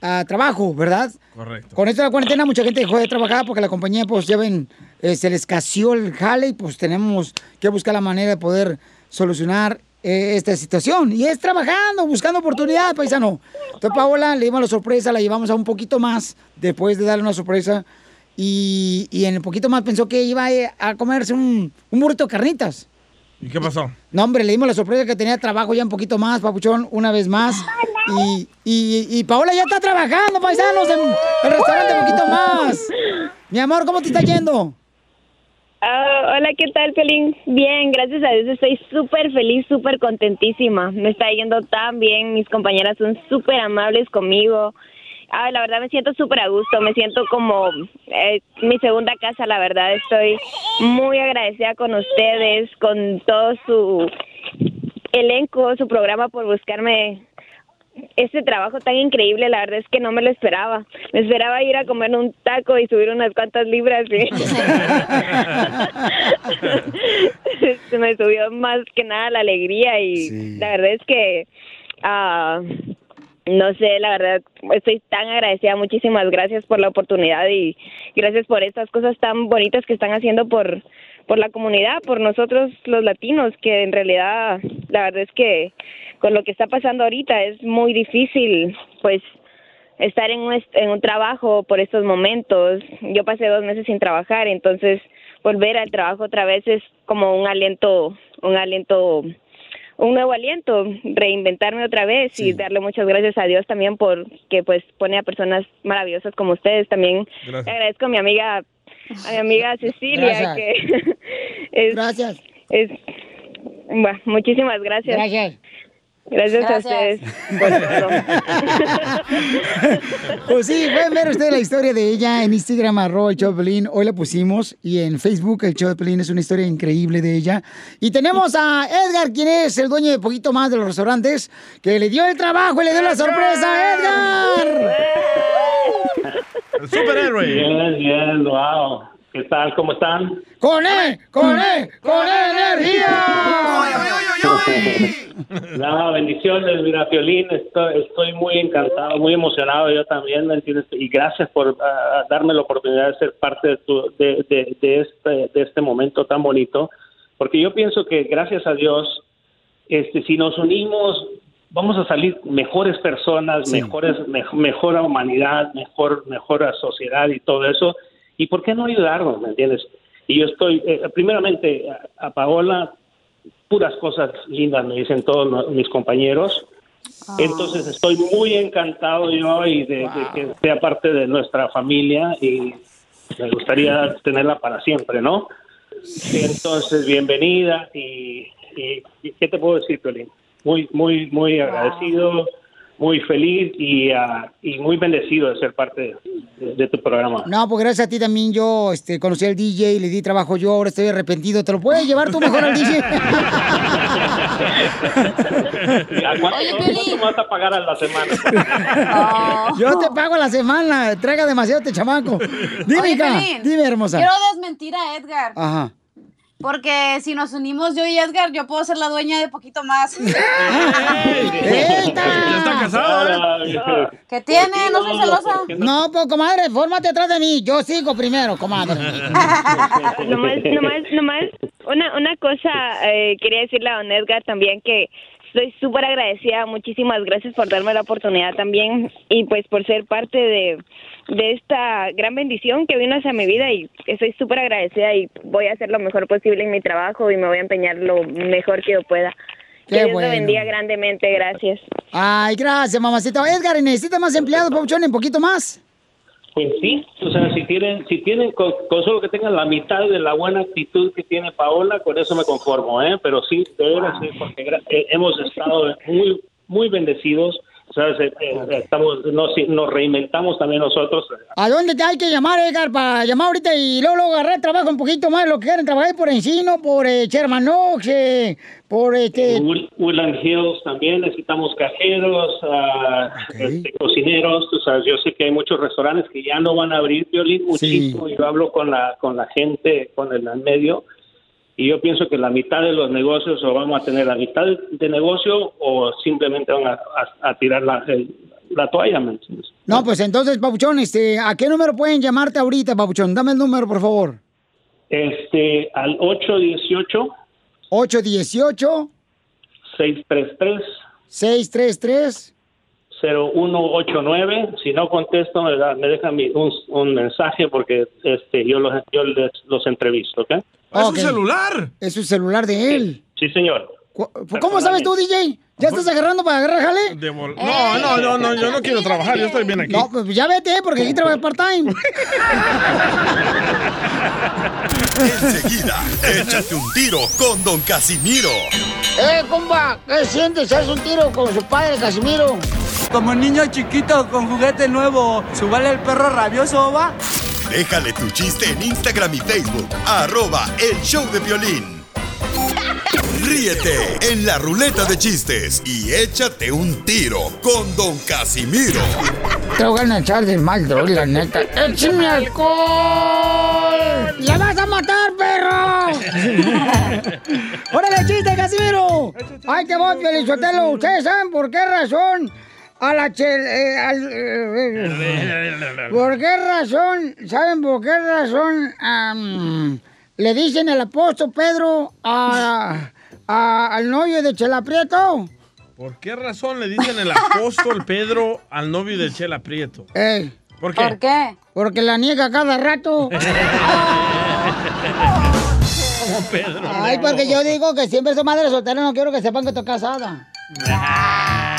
ah, trabajo, ¿verdad? Correcto. Con esto de la cuarentena mucha gente dejó de trabajar porque la compañía, pues ya ven, eh, se les casió el jale y pues tenemos que buscar la manera de poder solucionar eh, esta situación. Y es trabajando, buscando oportunidad, paisano. Entonces, Paola, le dimos la sorpresa, la llevamos a un poquito más después de darle una sorpresa. Y, y en el poquito más pensó que iba a, a comerse un, un burrito de carnitas. ¿Y qué pasó? No, hombre, le dimos la sorpresa que tenía trabajo ya un poquito más, papuchón, una vez más. Y, y, y Paola ya está trabajando, paisanos, en el restaurante un poquito más. Mi amor, ¿cómo te está yendo? Ah, hola, ¿qué tal, Pelín? Bien, gracias a Dios estoy súper feliz, súper contentísima. Me está yendo tan bien, mis compañeras son súper amables conmigo. Ah, la verdad me siento súper a gusto, me siento como eh, mi segunda casa, la verdad. Estoy muy agradecida con ustedes, con todo su elenco, su programa por buscarme este trabajo tan increíble, la verdad es que no me lo esperaba. Me esperaba ir a comer un taco y subir unas cuantas libras. y- Se me subió más que nada la alegría y la verdad es que, ah, no sé, la verdad estoy tan agradecida. Muchísimas gracias por la oportunidad y gracias por estas cosas tan bonitas que están haciendo por por la comunidad, por nosotros los latinos, que en realidad la verdad es que con lo que está pasando ahorita es muy difícil, pues estar en un, en un trabajo por estos momentos. Yo pasé dos meses sin trabajar, entonces volver al trabajo otra vez es como un aliento, un aliento, un nuevo aliento, reinventarme otra vez y darle muchas gracias a Dios también por que pues pone a personas maravillosas como ustedes. También Gracias. le agradezco a mi amiga, a mi amiga Cecilia Gracias. que es, gracias. Es, bueno, muchísimas gracias. Gracias. Gracias, a Gracias. ustedes. por todo. Pues sí, pueden ver ustedes la historia de ella en Instagram, arroba el Pelín. Hoy la pusimos. Y en Facebook, el Pelín es una historia increíble de ella. Y tenemos a Edgar, quien es el dueño de poquito más de los restaurantes, que le dio el trabajo y le dio la sorpresa a Edgar. El superhéroe. Bien, bien, wow. ¿Qué tal? ¿Cómo están? ¡Con E! ¡Con E! ¡Con energía! No, bendiciones, mira, Piolín, estoy, estoy muy encantado, muy emocionado, yo también, ¿me entiendes? Y gracias por ah, darme la oportunidad de ser parte de, tu- de, de- de este, de este momento tan bonito, porque yo pienso que gracias a Dios, este, si nos unimos, vamos a salir mejores personas, mejores, mej- mejor humanidad, mejor, mejor sociedad y todo eso. ¿Y por qué no ayudarnos, me entiendes? Y yo estoy, eh, primeramente, a, a Paola, puras cosas lindas me dicen todos no- mis compañeros. Entonces estoy muy encantado yo y de, de que sea parte de nuestra familia y me gustaría tenerla para siempre, ¿no? Entonces, bienvenida y, y- y ¿qué te puedo decir, Piolín? Muy, muy, muy agradecido, muy feliz y, ah, y muy bendecido de ser parte de, de tu programa. No, pues gracias a ti también yo este, conocí al DJ, le di trabajo yo, ahora estoy arrepentido. ¿Te lo puedes llevar tú mejor al DJ? ¿A cuánto, cuánto me vas a pagar a la semana? Yo te pago a la semana, traiga demasiado este chamaco. Dime, Oye, hija, dime, hermosa. Quiero desmentir a Edgar. Ajá. Porque si nos unimos yo y Edgar, yo puedo ser la dueña de poquito más. Ya está casado, ¿eh? ¿Qué tiene? No soy celosa. No, pues, comadre, fórmate atrás de mí. Yo sigo primero, comadre. nomás, nomás, nomás, una, una cosa eh, quería decirle a Don Edgar también que estoy súper agradecida, muchísimas gracias por darme la oportunidad también y pues por ser parte de, de esta gran bendición que vino hacia mi vida y estoy súper agradecida y voy a hacer lo mejor posible en mi trabajo y me voy a empeñar lo mejor que yo pueda. Qué que Dios bueno. lo bendiga grandemente, gracias. Ay, gracias, mamacita. Edgar, ¿necesita más empleados, Pauchón, un poquito más? Pues sí, o sea, si tienen, si tienen con, con solo que tengan la mitad de la buena actitud que tiene Paola, con eso me conformo, ¿eh? Pero sí, de veras, sí, porque eh, hemos estado muy, muy bendecidos. ¿Sabes? Eh, eh, estamos, nos, nos reinventamos también nosotros. ¿A dónde te hay que llamar, Edgar, para llamar ahorita y luego, luego agarrar trabajo un poquito más, lo que quieren trabajar por Encino, por eh, Sherman Oaks, eh, por este... Wood- Woodland Hills también necesitamos cajeros, ah, este, cocineros. Tú sabes, yo sé que hay muchos restaurantes que ya no van a abrir violín muchísimo. Yo hablo con la con la gente, con el medio, y yo pienso que la mitad de los negocios o vamos a tener la mitad de, negocio o simplemente van a, a- a tirar la, el- la toalla. ¿me entiendes? No, pues entonces, Papuchón, este, ¿a qué número pueden llamarte ahorita, Papuchón? Dame el número, por favor. Este, al 818 818 633 633 0189. Si no contesto, me, da- me dejan mi- un, un mensaje porque este yo los, yo les, los entrevisto, ¿ok? ¿Es su celular? Es su celular de él. Sí, señor. ¿Cómo sabes tú, DJ? ¿Ya estás agarrando para agarrar jale? No, no, no, no, yo no quiero trabajar, yo estoy bien aquí. No, pues ya vete, porque aquí trabajas part-time. Enseguida, échate un tiro con Don Casimiro. ¡Eh, compa! ¿Qué sientes? ¿Haz un tiro con su padre, Casimiro? Como niño chiquito con juguete nuevo, ¿subale el perro rabioso, va? Déjale tu chiste en Instagram y Facebook, arroba el show de violín. Ríete en la ruleta de chistes y échate un tiro con Don Casimiro. Te voy a echar de mal, droga, la neta. ¡Échame alcohol! ¡La vas a matar, perro! ¡Órale, chiste, Casimiro! ¡Ay, te voy, Felizotelo! ¿Ustedes saben por qué razón a la chel... eh, al- eh, ¿Por qué razón? ¿Saben por qué razón le dicen el apóstol Pedro a, a- al novio de Chela Prieto? ¿Por qué razón le dicen el apóstol Pedro al novio de Chela Prieto? Ey. ¿Por qué? ¿Por qué? Porque la niega cada rato. Como Pedro. Ay, porque yo digo que siempre soy madre soltera, no quiero que sepan que estoy casada. Ah,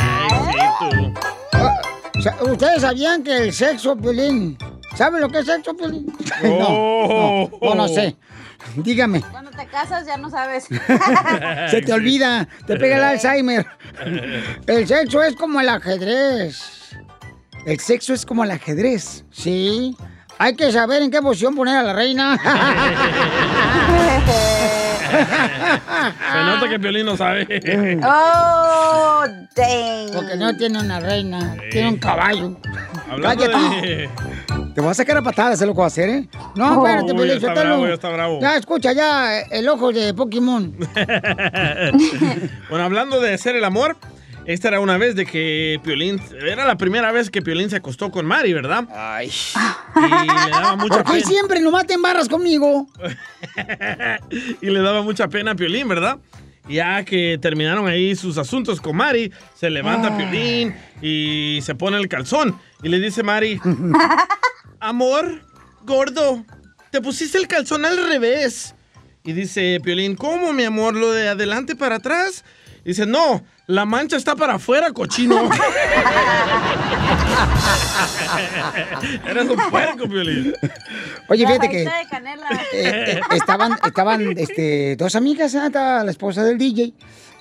sa- ¿Ustedes sabían que el sexo, Piolín? ¿Saben lo que es sexo, Piolín? No, no, no, no sé. Dígame. Cuando te casas ya no sabes. Se te olvida, te pega el Alzheimer. El sexo es como el ajedrez. El sexo es como el ajedrez, ¿sí? Hay que saber en qué posición poner a la reina. Se nota que Piolín no sabe. Oh, dang. Porque no tiene una reina, tiene un caballo. Hablando Cállate. de... Te voy a sacar a patadas, es lo que voy a hacer, ¿eh? No, Oh, espérate, ya Piolín, está bravo, ya está bravo. Ya, escucha, ya, el ojo de Pokémon. bueno, hablando de hacer el amor, esta era una vez de que Piolín, era la primera vez que Piolín se acostó con Mari, ¿verdad? Ay. Y le daba mucha ¿Por qué pena. siempre no maten barras conmigo? y le daba mucha pena a Piolín, ¿verdad? Ya que terminaron ahí sus asuntos con Mari, se levanta Ah. Piolín y se pone el calzón. Y le dice Mari, amor, gordo, te pusiste el calzón al revés. Y dice Piolín, ¿cómo, mi amor? ¿Lo de adelante para atrás? Dice, no, la mancha está para afuera, cochino. Eres un puerco, Piolín. Oye, fíjate que eh, eh, estaban, estaban este, dos amigas, ¿eh? Estaba la esposa del DJ.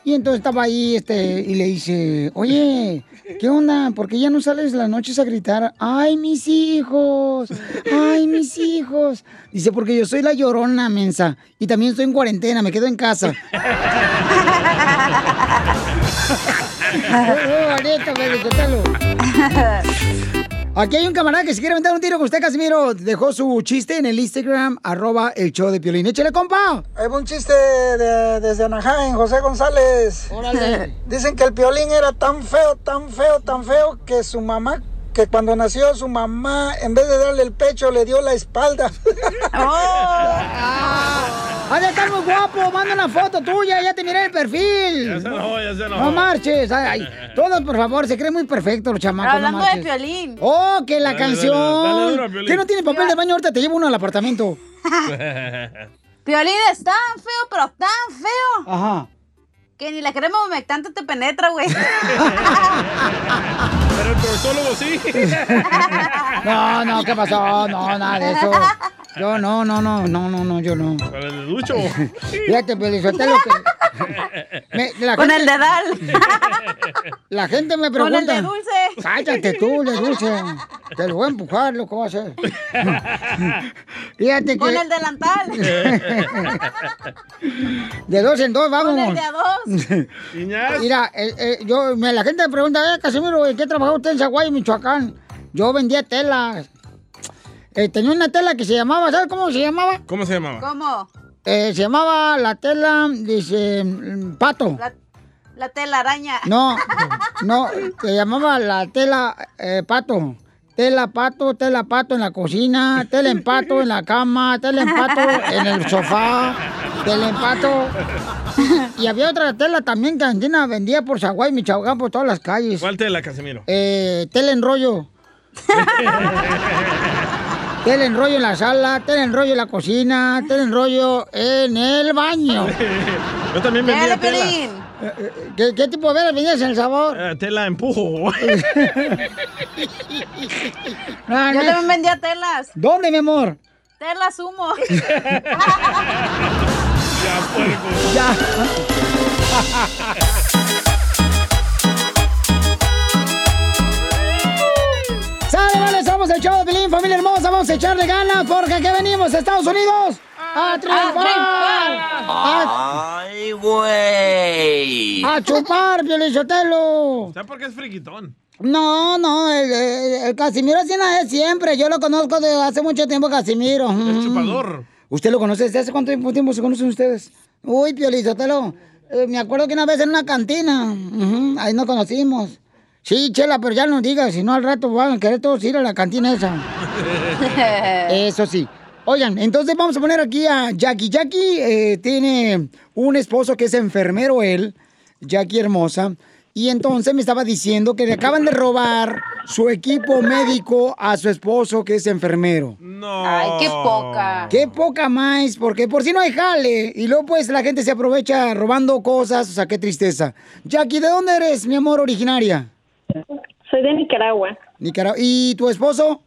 Y entonces estaba ahí este, y le dice, oye, ¿qué onda? ¿Por qué ya no sales las noches a gritar? ¡Ay, mis hijos! ¡Ay, mis hijos! Dice, porque yo soy la llorona, mensa. Y también estoy en cuarentena, me quedo en casa. Aquí hay un camarada que se quiere aventar un tiro con usted, Casimiro. Dejó su chiste en el Instagram, arroba el show de Piolín. Échale, compa. Hay un chiste de- desde Anaheim, José González. Órale. Dicen que el piolín era tan feo, tan feo, tan feo que su mamá, que cuando nació su mamá, en vez de darle el pecho, le dio la espalda. Ha de estar muy guapo. Manda una foto tuya, ya te miré el perfil. Ya se enojó, ya se enojó. No marches. Ay, ay, todos, por favor, se creen muy perfectos los chamacos. Pero no hablando de. Piolín. Oh, que la Dale, canción. dale, dale. ¿Qué no tiene papel de baño? Ahorita te llevo uno al apartamento. Piolín es tan feo, pero tan feo, Ajá. Que ni la crema humectante te penetra, güey. Pero el proctólogo sí. No, no, ¿qué pasó? No, nada de eso. Yo no, no, no, no, no, no, yo no. ¿Con el de Ducho? Fíjate, Pelizotelo, que... me- la Con gente- el dedal. La gente me Con pregunta... el de dulce. Cállate tú, de dulce. Te lo voy a empujar, lo que va a hacer. Fíjate que... Con el delantal. De dos en dos, vamos. Con el de a dos. Mira, eh, eh, yo, la gente me pregunta, eh, Casimiro, ¿en qué trabajó usted en Zaguay, Michoacán? Yo vendía telas. Eh, tenía una tela que se llamaba, ¿sabes cómo se llamaba? ¿Cómo se llamaba? ¿Cómo? Eh, se llamaba la tela, dice, mm, pato. La, la telaraña. No, no, se llamaba la tela eh, pato. Tela pato, tela pato en la cocina, tela en pato en la cama, tela en pato en el sofá, tela en pato. Y había otra tela también que Andina vendía por Zaguay, Michoacán, por todas las calles. ¿Cuál tela, Casimiro? Eh, tela en rollo. Tela en rollo en la sala, tela en rollo en la cocina, tela en rollo en el baño. Yo también vendía Dale, tela. Pelín. ¿Qué, qué tipo de velas vendías en el sabor? Eh, tela empujo. No, Yo no. también vendía telas. ¿Dónde, mi amor? Telas humo. Ya. ¡Sale, vale! Somos el show de Pelín, familia hermosa. Vamos a echarle ganas porque aquí venimos Estados Unidos a triunfar. A, ¡Ay, güey! a chupar, Piolichotelo. ¿Sabes por qué es friquitón? No, no, el, el- el Casimiro así es siempre. Yo lo conozco de hace mucho tiempo, Casimiro. Es chupador. ¿Usted lo conoce? ¿Desde hace cuánto tiempo, tiempo se conocen ustedes? Uy, Piolizotelo. eh, me acuerdo que una vez en una cantina, ujú, ahí nos conocimos. Sí, Chela, pero ya no digas, si no al rato van a querer todos ir a la cantina esa. Eso sí. Oigan, entonces vamos a poner aquí a Jackie. Jackie eh, tiene un esposo que es enfermero él, Jackie hermosa. Y entonces me estaba diciendo que le acaban de robar su equipo médico a su esposo que es enfermero. No. Ay, qué poca. Qué poca más, porque por si no hay jale. Y luego pues la gente se aprovecha robando cosas, o sea, qué tristeza. Jackie, ¿de dónde eres, mi amor, originaria? Soy de Nicaragua, Nicaragua. ¿Y tu esposo?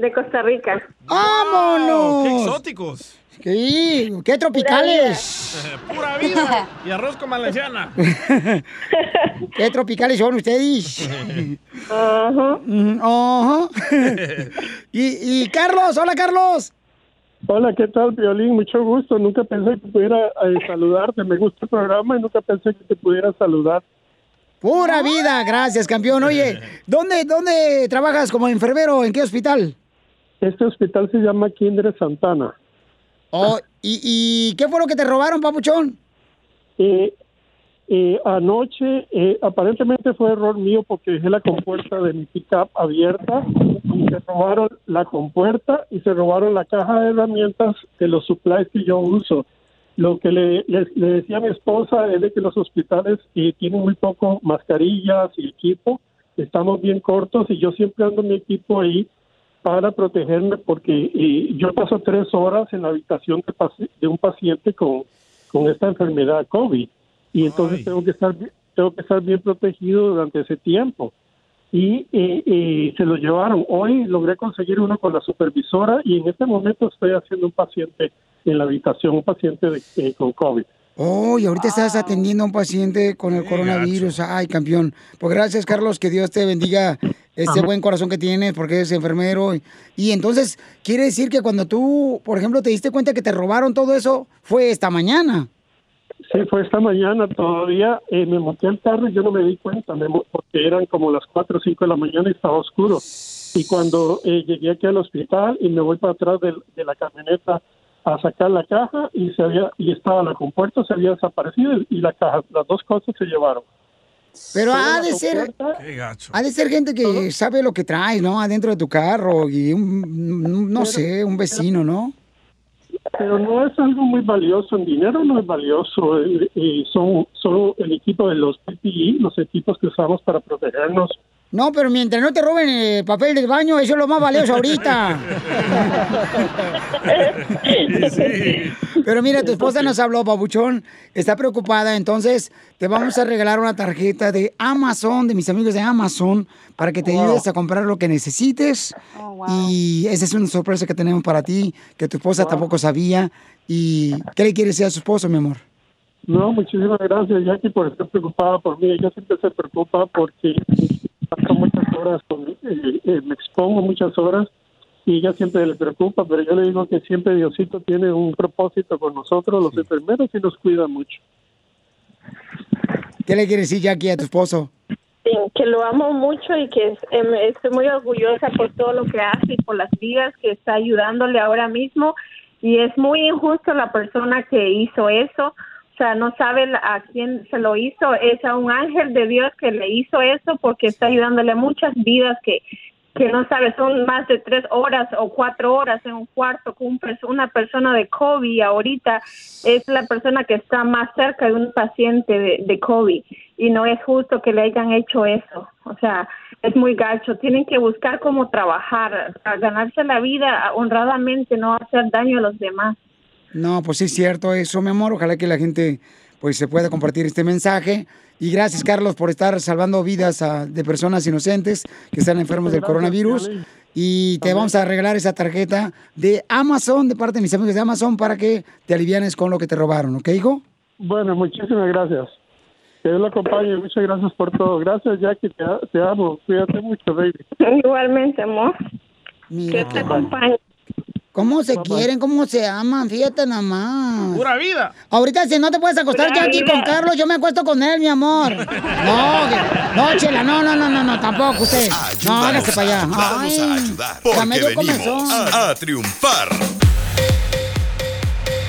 de Costa Rica. ¡Vámonos! ¡Qué exóticos! Sí, qué tropicales. ¡Pura vida! Y arroz con valenciana. qué tropicales son ustedes. Ajá. Ajá. y, y Carlos, hola Carlos. Hola, ¿qué tal, Violín? Mucho gusto. Nunca pensé que pudiera eh, saludarte. Me gusta el programa y nunca pensé que te pudiera saludar. Pura vida, gracias, campeón. Oye, ¿dónde, ¿dónde trabajas como enfermero? ¿En qué hospital? Este hospital se llama Kindred Santana. Oh, ¿y, ¿Y qué fue lo que te robaron, papuchón? Eh, eh, anoche, eh, aparentemente fue error mío porque dejé la compuerta de mi pickup abierta y se robaron la compuerta y se robaron la caja de herramientas de los supplies que yo uso. Lo que le, le- le decía a mi esposa es de que los hospitales eh, tienen muy poco mascarillas y equipo, estamos bien cortos y yo siempre ando mi equipo ahí para protegerme porque eh, yo paso tres horas en la habitación de, paci- de un paciente con, con esta enfermedad COVID y entonces tengo que estar tengo que estar bien protegido durante ese tiempo. Y eh, eh, se lo llevaron. Hoy logré conseguir uno con la supervisora y en este momento estoy haciendo un paciente en la habitación un paciente de, eh, con COVID Oh, y ahorita estás atendiendo a un paciente con el coronavirus. Ay, campeón. Pues gracias, Carlos, que Dios te bendiga ese Ajá. buen corazón que tienes porque eres enfermero. Y, y entonces, quiere decir que cuando tú, por ejemplo, te diste cuenta que te robaron todo eso, fue esta mañana. Sí, fue esta mañana todavía. eh, me monté al carro y yo no me di cuenta, me porque eran como las 4 o 5 de la mañana y estaba oscuro. Y cuando eh, llegué aquí al hospital y me voy para atrás del- de, la camioneta a sacar la caja y se había y estaba la compuerta, se había desaparecido y la caja, las dos cosas se llevaron. Pero ha de ser, Qué gacho. ha de ser gente que sabe lo que traes, ¿no? Adentro de tu carro y un, no sé, un vecino, ¿no? Pero no es algo muy valioso, en dinero no es valioso, eh, eh, son, son el equipo de los PPE, los equipos que usamos para protegernos No, pero mientras no te roben el papel del baño, eso es lo más valioso ahorita. Pero mira, tu esposa nos habló, Pabuchón, está preocupada, entonces te vamos a regalar una tarjeta de Amazon, de mis amigos de Amazon, para que te Wow. ayudes a comprar lo que necesites. Y esa es una sorpresa que tenemos para ti, que tu esposa tampoco sabía. ¿Y qué le quieres decir a su esposo, mi amor? No, muchísimas gracias, Jackie, por estar preocupada por mí. Ella siempre se preocupa porque paso muchas horas, con, eh, eh, me expongo muchas horas y ella siempre le preocupa, pero yo le digo que siempre Diosito tiene un propósito con nosotros, los enfermeros, y nos cuida mucho. ¿Qué le quieres decir, Jackie, a tu esposo? Sí, que lo amo mucho y que em, estoy muy orgullosa por todo lo que hace y por las vidas que está ayudándole ahora mismo. Y es muy injusto la persona que hizo eso. Sea, no sabe a quién se lo hizo. Es a un ángel de Dios que le hizo eso porque está ayudándole a muchas vidas que, que no sabe, son más de tres horas o cuatro horas en un cuarto con una persona de COVID ahorita es la persona que está más cerca de un paciente de, de COVID y no es justo que le hayan hecho eso. O sea, es muy gacho. Tienen que buscar cómo trabajar, ganarse la vida honradamente, no hacer daño a los demás. No, pues sí es cierto eso, mi amor. Ojalá que la gente pues se pueda compartir este mensaje. Y gracias, Carlos, por estar salvando vidas ah, de personas inocentes que están enfermos del coronavirus. Y te vamos a regalar esa tarjeta de Amazon, de parte de mis amigos de Amazon, para que te alivianes con lo que te robaron, ¿ok, hijo? Bueno, muchísimas gracias. Que Dios lo acompañe. Muchas gracias por todo. Gracias, Jackie. Te, te amo. Cuídate mucho, baby. Igualmente, amor. Mira. Que te acompañe. ¿Cómo se quieren? ¿Cómo se aman? Fíjate nada más. Pura vida. Ahorita si no te puedes acostar ya aquí vida. con Carlos, yo me acuesto con él, mi amor. No, que- no, Chela, no, no, no, no, no, tampoco usted. No, hágase para allá. Vamos a Ay, ayudar. Porque medio venimos comezón. a, a triunfar.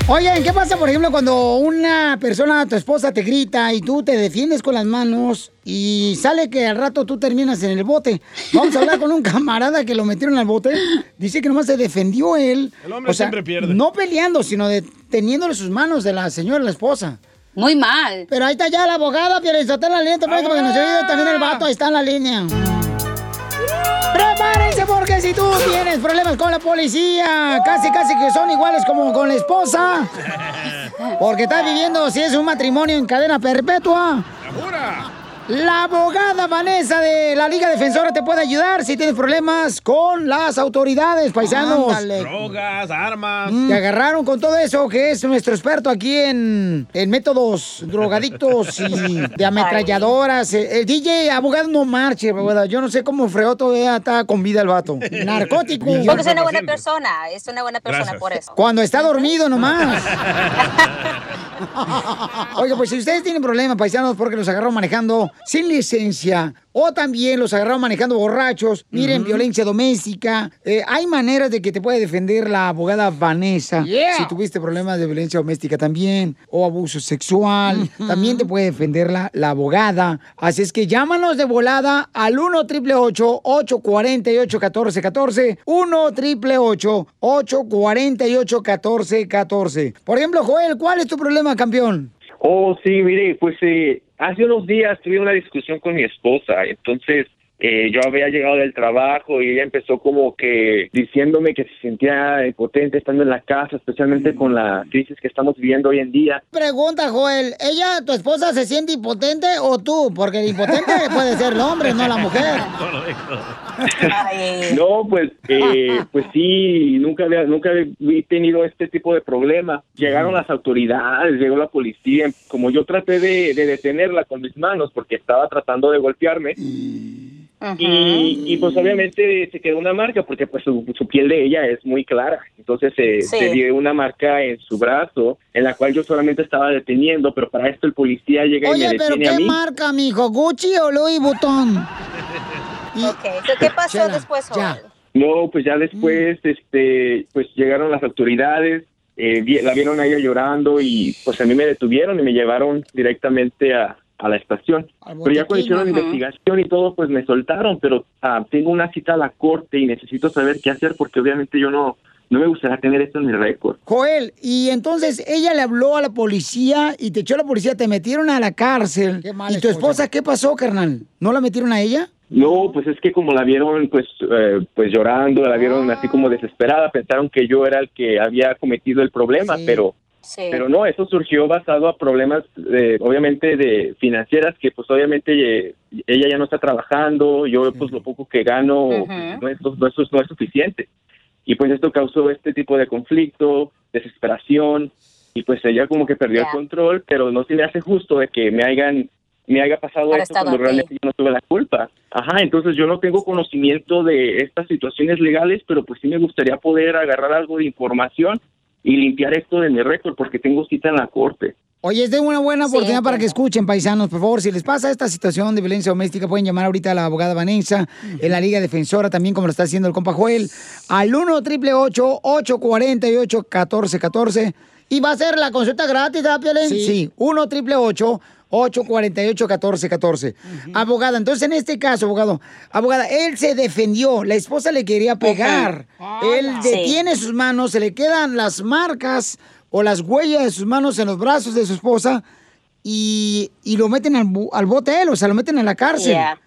Oigan, ¿qué pasa, por ejemplo, cuando una persona, tu esposa, te grita y tú te defiendes con las manos y sale que al rato tú terminas en el bote? Vamos a hablar con un camarada que lo metieron al bote. Dice que nomás se defendió él. El hombre O sea, siempre pierde. No peleando, sino deteniéndole sus manos de la señora, la esposa. Muy mal. Pero ahí está ya la abogada, Pierre, está en la línea, te para que nos ayude también el vato, ahí está en la línea. Prepárense porque si tú tienes problemas con la policía, casi casi que son iguales como con la esposa, porque estás viviendo si es un matrimonio en cadena perpetua. La abogada Vanessa de la Liga Defensora te puede ayudar si tienes problemas con las autoridades, paisanos. Drogas, armas. Te agarraron con todo eso, que es nuestro experto aquí en, en métodos drogadictos y de ametralladoras. El, el DJ abogado no marche, abogada. Yo no sé cómo fregó todavía está con vida el vato. Narcótico. Porque es una buena persona, es una buena persona Gracias. por eso. Cuando está dormido nomás. Oiga, pues si ustedes tienen problemas, paisanos, porque los agarraron manejando sin licencia o también los agarraron manejando borrachos, miren, violencia doméstica, eh, hay maneras de que te puede defender la abogada Vanessa. Yeah. Si tuviste problemas de violencia doméstica también o abuso sexual, también te puede defender la, la abogada. Así es que llámanos de volada al 1 888 848 1414 1 888 848 1414 Por ejemplo, Joel, ¿cuál es tu problema, campeón? Oh, sí, mire, pues eh, hace unos días tuve una discusión con mi esposa, entonces eh, yo había llegado del trabajo y ella empezó como que diciéndome que se sentía impotente estando en la casa, especialmente con la crisis que estamos viviendo hoy en día. Pregunta, Joel, ¿ella, tu esposa, se siente impotente o tú? Porque el impotente puede ser el hombre, no la mujer. No, pues, eh, pues sí, nunca había, nunca había tenido este tipo de problema. Llegaron las autoridades, llegó la policía. Como yo traté de, de detenerla con mis manos porque estaba tratando de golpearme. Y, y, pues obviamente se quedó una marca porque pues su, su piel de ella es muy clara. Entonces se, Sí. se dio una marca en su brazo en la cual yo solamente estaba deteniendo, pero para esto el policía llega y me pero detiene a ¿qué mí. marca, mijo? ¿Gucci o Louis Vuitton? Ok, so, ¿qué pasó Chela, después, Joel? No, pues ya después, este, pues llegaron las autoridades, eh, la vieron a ella llorando y pues a mí me detuvieron y me llevaron directamente a, a la estación. Pero ya cuando hicieron la investigación y todo, pues me soltaron, pero ah, tengo una cita a la corte y necesito saber qué hacer porque obviamente yo no, no me gustaría tener esto en mi récord. Joel, y entonces ella le habló a la policía y te echó a la policía, te metieron a la cárcel. ¿Y tu esposa qué pasó, carnal? ¿No la metieron a ella? No, pues es que como la vieron pues eh, pues llorando, la vieron así como desesperada, pensaron que yo era el que había cometido el problema, pero pero no, eso surgió basado a problemas eh, obviamente de financieras que pues obviamente eh, ella ya no está trabajando, yo pues lo poco que gano no, es, no, es, no es suficiente. Y pues esto causó este tipo de conflicto, desesperación y pues ella como que perdió el control, pero no se me hace justo de que me hayan me haya pasado esto Arrestado cuando realmente yo no tuve la culpa. Ajá, entonces yo no tengo conocimiento de estas situaciones legales, pero pues sí me gustaría poder agarrar algo de información y limpiar esto de mi récord porque tengo cita en la corte. Oye, es de una buena oportunidad para que escuchen, paisanos, por favor. Si les pasa esta situación de violencia doméstica, pueden llamar ahorita a la abogada Vanessa, en la Liga Defensora, también como lo está haciendo el compa Joel, al 1 888 848 1414 Y va a ser la consulta gratis, ¿verdad, Piolín? Sí. 1 888 848 1414 Abogada, entonces en este caso, abogado, abogada, él se defendió, la esposa le quería pegar. Él Sí. detiene sus manos, se le quedan las marcas o las huellas de sus manos en los brazos de su esposa y, y lo meten al, al bote él, o sea, lo meten a la cárcel. Yeah.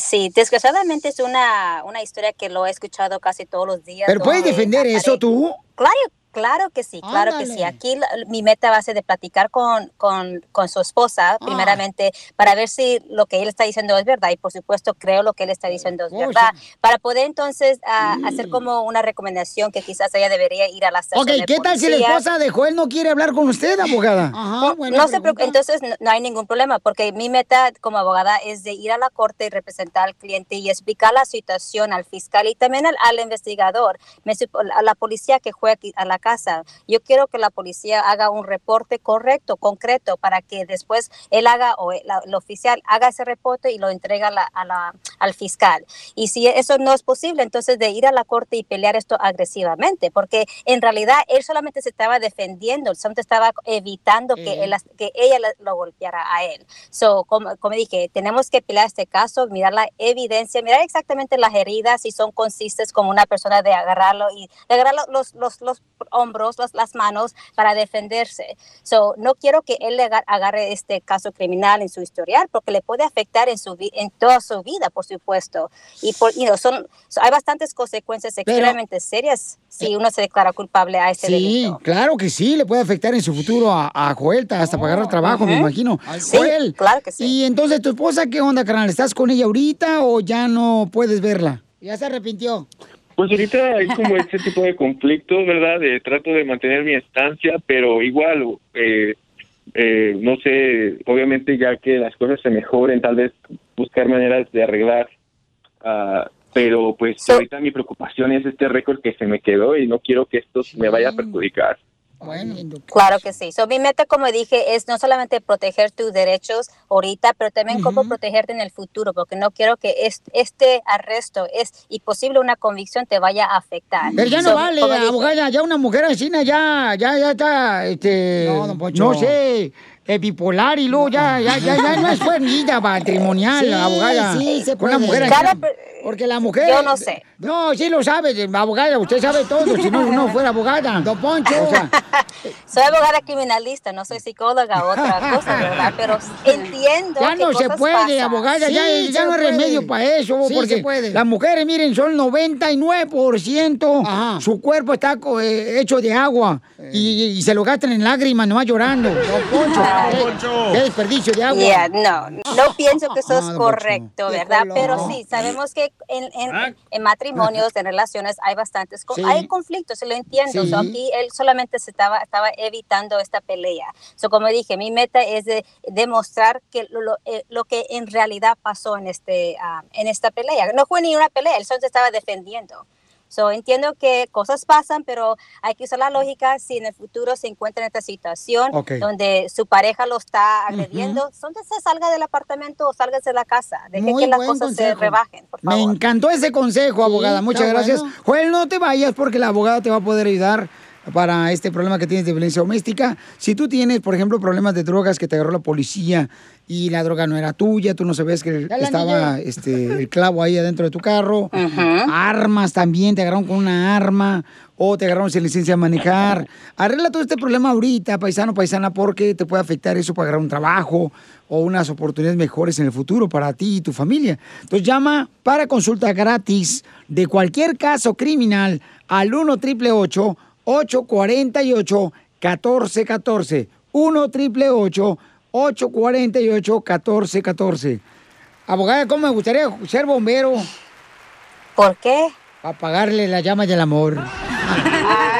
Sí, desgraciadamente es una, una historia que lo he escuchado casi todos los días. Pero puedes defender eso tú. Claro, claro que sí, claro que sí. Ándale. Aquí la- mi meta va a ser de platicar con, con, con su esposa, Ah. primeramente, para ver si lo que él está diciendo es verdad. Y por supuesto, creo lo que él está diciendo es verdad. Para poder entonces ah, hacer como una recomendación que quizás ella debería ir a la estación Ok, de ¿qué tal si la policía. esposa de Joel no quiere hablar con usted, abogada? No, no se preocupe, entonces no, no hay ningún problema, porque mi meta como abogada es de ir a la corte y representar al cliente y explicar la situación al fiscal y también al, al investigador, me a la policía que aquí a la casa. Yo quiero que la policía haga un reporte correcto, concreto, para que después él haga o el, el oficial haga ese reporte y lo entrega a la- a la- al fiscal. Y si eso no es posible, entonces de ir a la corte y pelear esto agresivamente, porque en realidad él solamente se estaba defendiendo, solamente estaba evitando que, él, que ella lo golpeara a él. So, como, como dije, tenemos que pelear este caso, mirar la evidencia, mirar exactamente las heridas, si son consistentes como una persona de agarrarlo y de agarrar lo- los, los, los hombros, los- las manos para defenderse. So, no quiero que él le aga- agarre este caso criminal en su historial porque le puede afectar en, su en toda su vida, por supuesto. Y por, you know, son, so, hay bastantes consecuencias Pero- extremadamente serias si uno se declara culpable a este Sí, delito. claro que sí, le puede afectar en su futuro a, a Joel hasta pagar el trabajo, me Ujú. imagino. Sí, Joel, claro que sí. Y entonces, ¿tu esposa qué onda, carnal? ¿Estás con ella ahorita o ya no puedes verla? Ya se arrepintió. Pues ahorita hay como este tipo de conflicto, ¿verdad? De, trato de mantener mi estancia, pero igual, eh, eh, no sé, obviamente ya que las cosas se mejoren, tal vez buscar maneras de arreglar. ah, pero pues ahorita mi preocupación es este récord que se me quedó y no quiero que esto me vaya a perjudicar. Claro que sí. So, mi meta, como dije, es no solamente proteger tus derechos ahorita, pero también cómo protegerte en el futuro, porque no quiero que es- este arresto es y posible una convicción te vaya a afectar. Pero ya no So, vale, abogada, ya una mujer así, ya, ya, ya está, este, no, sé, eh, bipolar y luego ya, ya, ya, ya no es buena matrimonial, Sí, abogada. sí, se Con una puede. mujer. Cada Porque la mujer... Yo no sé. No, sí lo sabe, abogada, usted sabe todo, si no, no fuera abogada. Don Poncho. O sea, Soy abogada criminalista, no soy psicóloga otra cosa, ¿verdad? Pero entiendo Ya que no se cosas puede, pasan. abogada, ya, Sí, ya no hay puede. remedio para eso, Sí, porque se puede. las mujeres, miren, son 99%, su cuerpo está eh, hecho de agua y, y se lo gastan en lágrimas, nomás llorando. Don Poncho, Qué- desperdicio de agua. Yeah, no, no pienso que eso Ah, es correcto. ¿verdad? Pero sí, sabemos que en, en- en matrimonios, en relaciones, hay bastantes, Sí. hay conflictos, lo entiendo. Sí. So, aquí él solamente se estaba, estaba evitando esta pelea. So, como dije, mi meta es de demostrar que lo, lo, eh, lo que en realidad pasó en, este, ah, en esta pelea. No fue ni una pelea, él solo se estaba defendiendo. So, entiendo que cosas pasan, pero hay que usar la lógica si en el futuro se encuentra en esta situación Ok. donde su pareja lo está agrediendo, entonces salga del apartamento o salga de la casa, deje Muy que las cosas se consejo. rebajen. por Me favor. encantó ese consejo, abogada. Muchas está gracias. bueno. Joel, no te vayas porque la abogada te va a poder ayudar para este problema que tienes de violencia doméstica. Si tú tienes, por ejemplo, problemas de drogas que te agarró la policía y la droga no era tuya, tú no sabes que Dale, estaba este, el clavo ahí adentro de tu carro. Armas también, te agarraron con una arma o te agarraron sin licencia de manejar. Arregla todo este problema ahorita, paisano, paisana, porque te puede afectar eso para agarrar un trabajo o unas oportunidades mejores en el futuro para ti y tu familia. Entonces llama para consulta gratis de cualquier caso criminal al 1 888 848 1414 1 888 848 1414 Abogada, ¿cómo me gustaría ser bombero? ¿Por qué? Para apagarle la llama del amor.